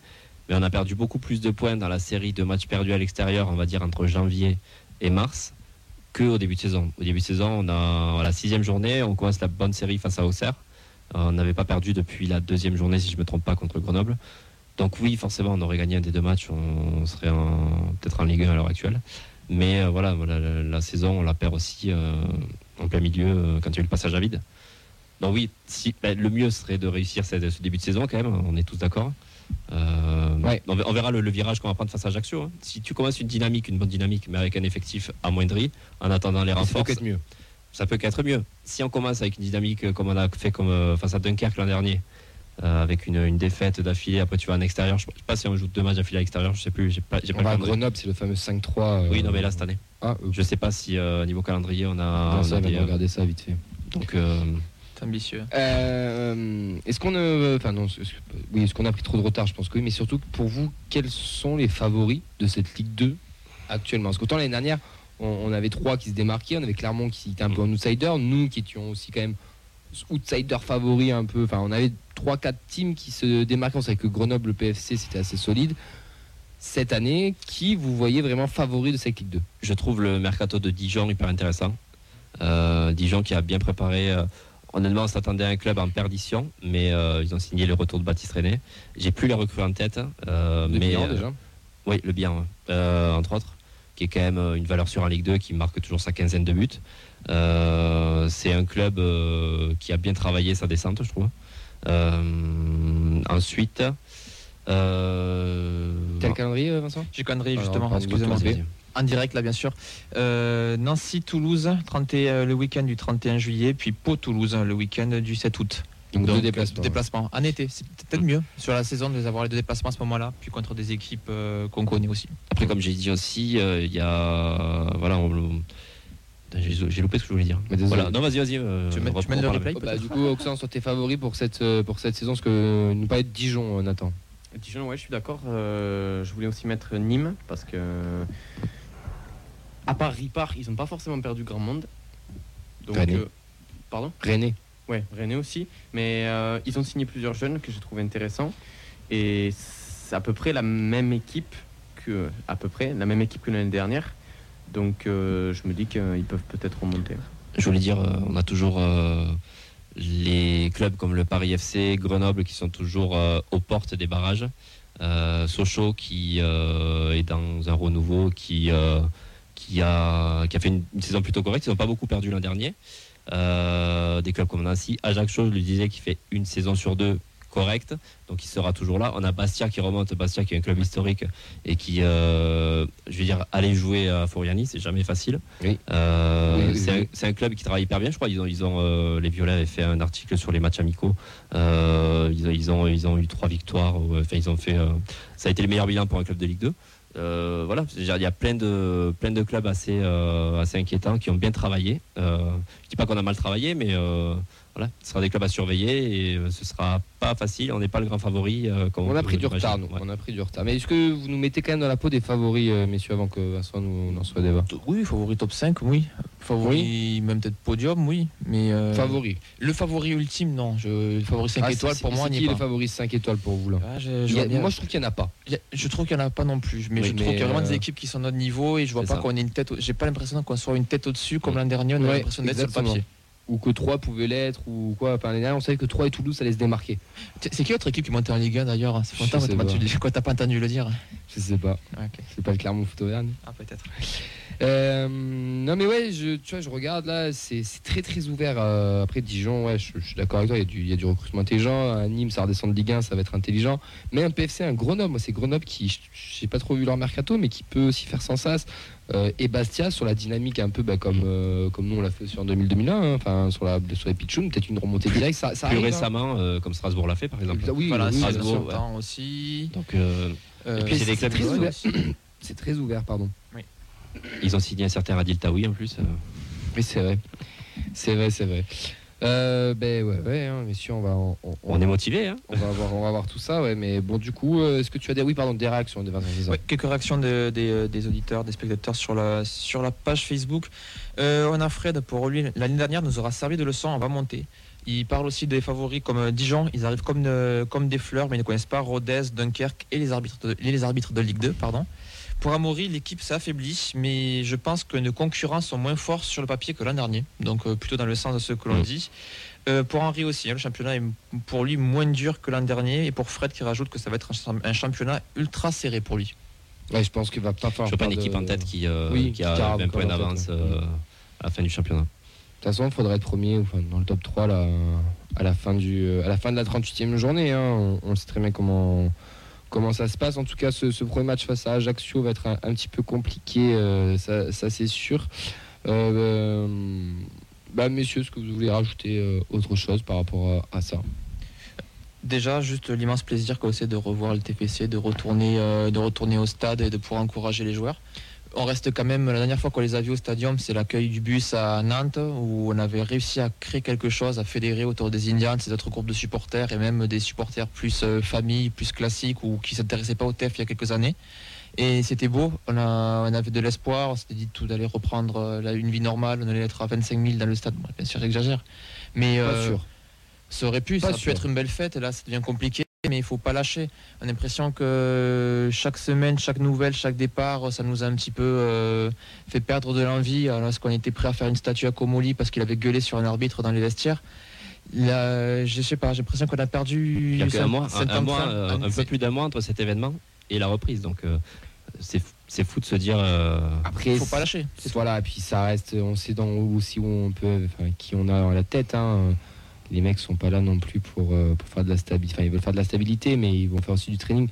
Mais on a perdu beaucoup plus de points dans la série de matchs perdus à l'extérieur, on va dire entre janvier et mars, qu'au début de saison. Au début de saison, on a à la sixième journée, on commence la bonne série face à Auxerre. Euh, On n'avait pas perdu depuis la deuxième journée, si je ne me trompe pas, contre Grenoble. Donc oui, forcément, on aurait gagné un des deux matchs, on serait peut-être en Ligue 1 à l'heure actuelle. Mais euh, voilà, la, saison, on la perd aussi euh, en plein milieu quand il y a eu le passage à vide. Donc oui, ben, le mieux serait de réussir ce début de saison quand même, on est tous d'accord. Euh, Ouais. on, ver- on verra le, le virage qu'on va prendre face à Ajaccio. hein. Si tu commences une dynamique, une bonne dynamique, mais avec un effectif amoindri, en attendant les Ça renforts, peut être mieux. ça peut qu'être mieux. Si on commence avec une dynamique comme on a fait comme euh, face à Dunkerque l'an dernier, euh, avec une, une défaite d'affilée, après tu vas en extérieur, je sais pas si on joue deux matchs d'affilée à l'extérieur, je sais plus, j'ai pas, j'ai pas On va à. Grenoble, c'est le fameux 5-3. euh, Oui, non mais là cette année, Ah, je sais pas si niveau calendrier on a, non, on ça, a on des, regarder ça vite fait. donc ambitieux. Euh, est-ce qu'on a, enfin non, est-ce que- oui, est-ce qu'on a pris trop de retard? Je pense que oui, mais surtout pour vous, quels sont les favoris de cette Ligue 2 actuellement? Parce qu'autant l'année dernière, on, on avait trois qui se démarquaient, on avait Clermont qui était un peu en outsider, nous qui étions aussi quand même outsider favoris un peu. Enfin, on avait trois, quatre teams qui se démarquaient. On savait que Grenoble, le PFC, c'était assez solide. Cette année, qui vous voyez vraiment favori de cette Ligue 2 je trouve le mercato de Dijon hyper intéressant. Euh, Dijon qui a bien préparé. euh, honnêtement, on s'attendait à un club en perdition, mais euh, ils ont signé le retour de Baptiste René. J'ai plus les recrues en tête, euh, De mais euh, déjà Oui, le bien, entre autres, qui est quand même une valeur sûre en Ligue 2, qui marque toujours sa quinzaine de buts. C'est un club qui a bien travaillé sa descente, je trouve. Ensuite, euh, le calendrier, euh, Vincent? J'ai connerie justement, excusez-moi. En direct là bien sûr. Euh, Nancy-Toulouse, 31 le week-end du 31 juillet, puis Pau-Toulouse le week-end du 7 août. Donc, deux Donc, déplacements. deux déplacements. En été, c'est peut-être mieux sur la saison de les avoir les deux déplacements à ce moment-là, puis contre des équipes euh, qu'on connaît aussi. après, comme j'ai dit aussi, euh, il y a. Voilà, on- j'ai loupé ce que je voulais dire. Mais désolé. Voilà. Non, vas-y, vas-y. euh, Tu mets- tu reprends- mets le replay. Oh, bah, du coup, Auxerre soit tes favoris pour cette, euh, pour cette saison, parce que nous pas être Dijon, euh, Nathan. Dijon, ouais, je suis d'accord. Euh, je voulais aussi mettre Nîmes parce que, à part Ripard, ils n'ont pas forcément perdu grand monde. Donc, Rennes. euh, pardon René. Ouais, René aussi. Mais euh, ils ont signé plusieurs jeunes que je trouve intéressants. Et c'est à peu près la même équipe que, à peu près, la même équipe que l'année dernière. Donc, euh, je me dis qu'ils peuvent peut-être remonter. Je voulais dire, on a toujours les clubs comme le Paris FC, Grenoble qui sont toujours euh, aux portes des barrages. Euh, Sochaux qui euh, est dans un renouveau, qui, a, fait une, saison plutôt correcte. Ils n'ont pas beaucoup perdu l'an dernier. Des clubs comme Nancy. Ajaccio, je lui disais, qui fait une saison sur deux correcte, donc il sera toujours là. On a Bastia qui remonte, Bastia qui est un club historique et qui, euh, je veux dire, aller jouer à Foriani, c'est jamais facile. Oui. Euh, Oui, oui, c'est un- club qui travaille hyper bien, je crois. Ils ont, ils ont, euh, les Violets avaient fait un article sur les matchs amicaux. Ils, ont, ils, ont, ils ont eu trois victoires. Enfin, ils ont fait. ça a été le meilleur bilan pour un club de Ligue 2. Euh, voilà, il y a plein de, plein de clubs assez, euh, assez inquiétants qui ont bien travaillé. Euh, je dis pas qu'on a mal travaillé, mais voilà, ce sera des clubs à surveiller et euh, ce sera pas facile. On n'est pas le grand favori. euh, On a pris du retard, nous. Ouais. On a pris du retard. Mais est-ce que vous nous mettez quand même dans la peau des favoris, euh, messieurs, avant que Vincent nous lance le débat? Oui, favori top 5, oui. Favori, même peut-être podium, oui. Mais euh, Favori. le favori ultime, non. Je, le favori 5 Ah, étoiles, pour moi, n'y qui est le favori 5 étoiles pour vous là? Ah, je- je Il y a- vois bien. Moi, je trouve qu'il n'y en a pas. A- Je trouve qu'il n'y en a pas non plus, mais Oui, je trouve qu'il y a vraiment euh, des équipes qui sont à notre niveau et je vois pas qu'on ait une tête. au- J'ai pas l'impression qu'on soit une tête au-dessus comme l'an dernier. On a Ouais, l'impression d'être sur le papier. Ou que 3 pouvait l'être, ou quoi. Enfin, on savait que 3 et Toulouse, ça allait se démarquer. C'est c'est qui l'autre équipe qui montait en Ligue 1 d'ailleurs C'est sais que t'as pas. pas- tu- quoi, t'as pas entendu le dire Je sais pas. Ah, ok. C'est pas le Clermont Foot Auvergne. Ah, peut-être. Euh, non mais ouais, je, tu vois, je regarde là, c'est c'est très très ouvert. euh, après Dijon, ouais, je, je suis d'accord avec toi, il y, a du, il y a du recrutement intelligent. À Nîmes, ça redescend de Ligue 1, ça va être intelligent. Mais un PFC, un Grenoble, moi c'est Grenoble qui, je- j'ai pas trop vu leur mercato, mais qui peut aussi faire sans sas. Euh, et Bastia sur la dynamique un peu bah, comme, euh, comme nous on l'a fait sur 2000-2001, hein, enfin sur, la, sur les pitchouns, peut-être une remontée directe. Ça, ça Plus arrive, hein. récemment, euh, comme Strasbourg l'a fait par exemple. Oui, Voilà, oui, Strasbourg, ouais. aussi. Donc euh, Euh, Et puis, c'est des clubs très ouvert. C'est très ouvert, pardon. ils ont signé un certain Adil Taoui en plus. euh. Oui, c'est vrai. C'est vrai, c'est vrai. Euh, ben ouais, ouais, hein, messieurs, on va, on, on- On est motivé. Hein on va voir, on va voir tout ça, ouais. Mais bon, du coup, euh, est-ce que tu as des, oui, pardon, des réactions de Vincent Zizan Ouais, quelques réactions de- des, euh, des auditeurs, des spectateurs sur la, sur la page Facebook. Euh, on a Fred, pour lui, l'année dernière nous aura servi de leçon, on va monter. Il parle aussi des favoris comme Dijon, ils arrivent comme, de- comme des fleurs, mais ils ne connaissent pas Rodez, Dunkerque et les arbitres de, et les arbitres de Ligue 2. Pardon. Pour Amaury, l'équipe s'affaiblit, mais je pense que nos concurrents sont moins forts sur le papier que l'an dernier, donc euh, plutôt dans le sens de ce que l'on Mm. dit. Euh, pour Henri aussi, hein, le championnat est pour lui moins dur que l'an dernier, et pour Fred qui rajoute que ça va être un cham- un championnat ultra serré pour lui. Ouais, je pense qu'il va pas faire. Je vois pas une de- équipe en tête qui, euh, Oui, qui qui a carve 20 encore points en tête, d'avance euh, à la fin du championnat. De toute façon, il faudrait être premier enfin, dans le top 3 là, à, la fin du, à la fin de la 38e journée. hein. On, on sait très bien comment, comment ça se passe. En tout cas, ce, premier match face à Ajaccio va être un, petit peu compliqué, euh, ça, c'est sûr. Euh, euh, bah, messieurs, est-ce que vous voulez rajouter autre chose par rapport à, ça? Déjà, juste l'immense plaisir que c'est de revoir le TFC, de retourner, de retourner au stade et de pouvoir encourager les joueurs. On reste quand même, la dernière fois qu'on les a vus au stadium, c'est l'accueil du bus à Nantes, où on avait réussi à créer quelque chose, à fédérer autour des Indians, ces autres groupes de supporters, et même des supporters plus euh, famille, plus classiques, ou qui ne s'intéressaient pas au TEF il y a quelques années. Et c'était beau, on, a, on avait de l'espoir, on s'était dit tout d'aller reprendre euh, la- une vie normale, on allait être à 25 000 dans le stade. Bon, bien sûr, j'exagère. Mais euh, sûr. ça aurait pu, Pas ça aurait pu être une belle fête, et là ça devient compliqué, mais il faut pas lâcher. On a l'impression que chaque semaine, chaque nouvelle, chaque départ, ça nous a un petit peu euh, fait perdre de l'envie. Alors, Est-ce qu'on était prêt à faire une statue à Comoli parce qu'il avait gueulé sur un arbitre dans les vestiaires? Là, je sais pas, j'ai l'impression qu'on a perdu. Il y a que un mois, un, cet un mois, emprunt. euh, un peu plus d'un mois entre cet événement et la reprise. Donc euh, c'est fou- c'est fou de se dire. euh, Après, faut pas lâcher. Voilà, et puis ça reste, on sait dans où aussi où on peut, enfin, qui on a à la tête. hein. Les mecs sont pas là non plus pour, euh, faire de la stabilité. Enfin, ils veulent faire de la stabilité, mais ils vont faire aussi du training.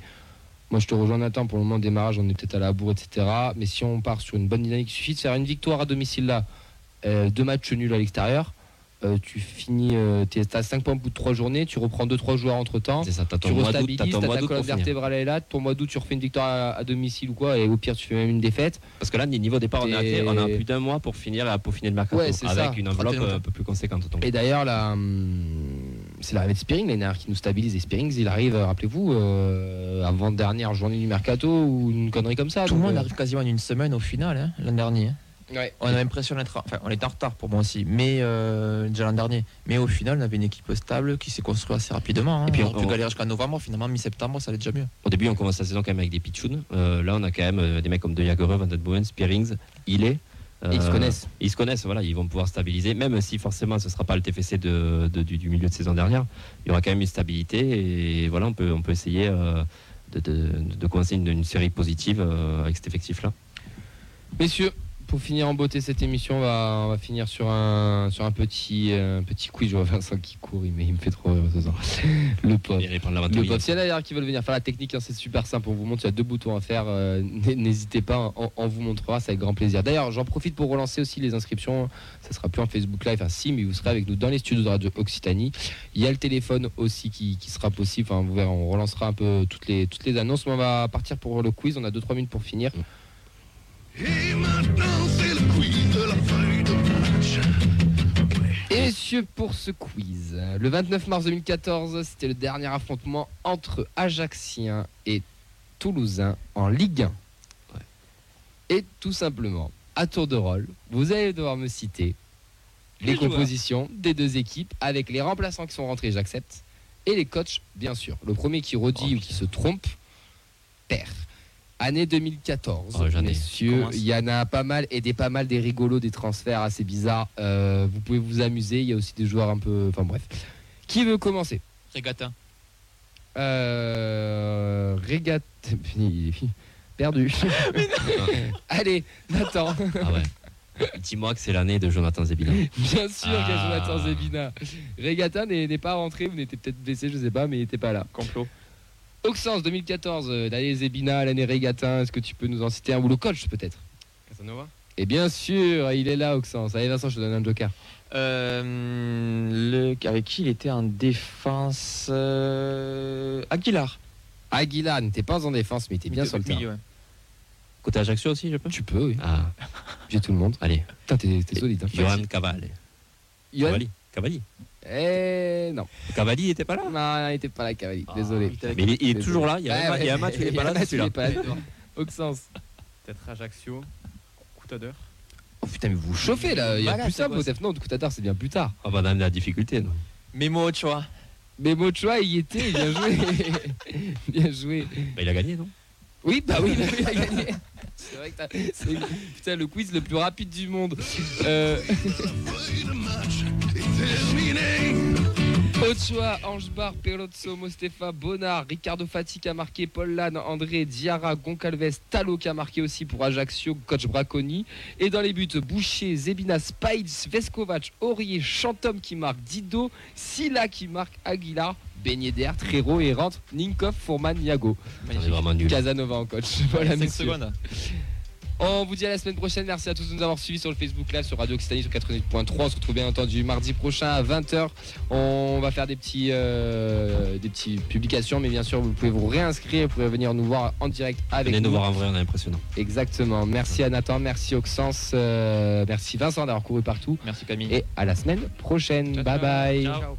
Moi, je te rejoins, Nathan. Pour le moment, démarrage, on est peut-être à la bourre, etc. Mais si on part sur une bonne dynamique, il suffit de faire une victoire à domicile là, euh, deux matchs nuls à l'extérieur. Euh, tu finis, euh, tu as 5 points au bout de 3 journées, tu reprends 2-3 joueurs entre temps. ça, t'as Tu ton restabilises, t'as ton t'as mois ta d'août colonne vertébrale est là. Pour mois d'août, tu refais une victoire à, à domicile ou quoi, et au pire, tu fais même une défaite. Parce que là, niveau départ, on, arrêté, on a plus d'un mois pour finir, pour finir le mercato, Ouais, avec ça. une enveloppe 31 euh, un peu plus conséquente. Donc. Et d'ailleurs, là, hum, c'est l'arrivée de Spearing l'année dernière qui nous stabilise. Et Spearing, il arrive, euh, rappelez-vous, euh, avant dernière journée du mercato ou une connerie comme ça. Tout le monde euh, arrive quasiment en une semaine au final, hein, l'an dernier. Ouais. On a l'impression d'être. Enfin, on est en retard pour moi aussi, mais euh, déjà l'an dernier. Mais au final, on avait une équipe stable qui s'est construite assez rapidement. hein. Et puis, on on- galérer jusqu'à novembre, finalement, mi-septembre, ça allait déjà mieux. Au début, on commence la saison quand même avec des pitchouns. Euh, là, on a quand même euh, des mecs comme De Jagereux, Van Den Boen, Spearings, Illet. Et ils se Euh, connaissent. Ils se connaissent, voilà, ils vont pouvoir stabiliser, même si forcément ce ne sera pas le TFC de, de- du, du milieu de saison dernière. Il y aura quand même une stabilité et voilà, on peut, on peut essayer euh, de, de- de commencer une, une série positive euh, avec cet effectif-là. Messieurs, pour finir en beauté cette émission, on va, on va finir sur un, sur un petit, euh, un petit quiz. Je vois Vincent qui court, il, mais il me fait trop rire ce soir. Le la pauvre. S'il y en a d'ailleurs qui veulent venir faire la technique, hein, c'est super simple. On vous montre, il y a deux boutons à faire. euh, N'hésitez pas, on, on vous montrera, c'est avec grand plaisir. D'ailleurs, j'en profite pour relancer aussi les inscriptions. Ça sera plus en Facebook Live, enfin si, mais vous serez avec nous dans les studios de Radio Occitanie. Il y a le téléphone aussi qui, qui sera possible. Enfin, vous verrez, on relancera un peu toutes les, toutes les annonces. Mais on va partir pour le quiz. On a 2-3 minutes pour finir. Et maintenant, c'est le quiz de la feuille de match. Et messieurs, pour ce quiz, le 29 mars 2014, c'était le dernier affrontement entre Ajaxiens et Toulousains en Ligue 1. Et tout simplement, à tour de rôle, vous allez devoir me citer les compositions des deux équipes avec les remplaçants qui sont rentrés, j'accepte, et les coachs, bien sûr. Le premier qui redit Oh, ou qui se trompe perd. Année 2014, Oh, messieurs, il y en a pas mal et des pas mal des rigolos, des transferts assez bizarres. Euh, vous pouvez vous amuser. Il y a aussi des joueurs un peu, enfin bref. Qui veut commencer? Regatta. euh, Régate. Perdu. Allez, Nathan. Ah ouais. Dis-moi que c'est l'année de Jonathan Zebina. Bien sûr qu'il y a Ah. Jonathan Zebina. Régata n'est n'est pas rentré, vous n'étiez peut-être blessé, je sais pas, mais il n'était pas là. Complot. Auxence 2014, euh, l'année Zebina, l'année Régata, est-ce que tu peux nous en citer un ou le coach peut-être? Casanova? Et bien sûr, il est là, Auxence. Allez, Vincent, je te donne un joker. Euh, le, avec qui il était en défense euh, Aguilar. Aguilar n'était pas en défense, mais il était bien sur le terrain. ouais. Côté Ajaccio aussi, je peux? Tu peux, oui. Ah, J'ai tout le monde. allez. Putain, t'es solide. Hein. Johan Caval. Johan Cavalli. Cavalli. Eh non. Cavalli n'était pas là? Non, il n'était pas là, Cavalli. Désolé. Mais il est, il est Désolé. toujours là. Il y a, un, ouais. il y a un match il n'est pas là, c'est celui-là. pas là. Auxence. Peut-être Ajaccio, Coutadeur. Oh putain, mais vous vous chauffez là. Il y a plus c'est simple quoi, au TEF. Non, tard, c'est bien plus tard. Ah bah dans la difficulté. non. Memo Ochoa. Mais Mochoa, il y était. Bien joué. bien joué. Bah, il a gagné, non? Oui, bah oui, bah oui, il a gagné. C'est vrai que c'est le quiz le plus rapide du monde. Euh... Ochoa, Angebar, Perlozzo, Mostefa, Bonnard, Ricardo Fati qui a marqué, Paul Lannes, André, Diarra, Goncalves, Talo qui a marqué aussi pour Ajaccio, coach Braconi. Et dans les buts, Boucher, Zebina, Spides, Veskovac, Aurier, Chantom qui marque, Dido, Silla qui marque, Aguilar, Beignet d'air, Trero et rentre, Ninkov, Fourman, nul. Casanova en coach. Voilà, 5 messieurs. secondes. On vous dit à la semaine prochaine. Merci à tous de nous avoir suivis sur le Facebook Live sur Radio Occitanie sur 88.3. On se retrouve bien entendu mardi prochain à 20h. On va faire des petits euh, des petites publications, mais bien sûr, vous pouvez vous réinscrire. Vous pouvez venir nous voir en direct avec Venez nous nous. voir en vrai, on est impressionnant. Exactement. Merci à Nathan, merci Oxens, euh, merci Vincent d'avoir couru partout. Merci Camille. Et à la semaine prochaine. Ciao, bye bye. Ciao. Ciao.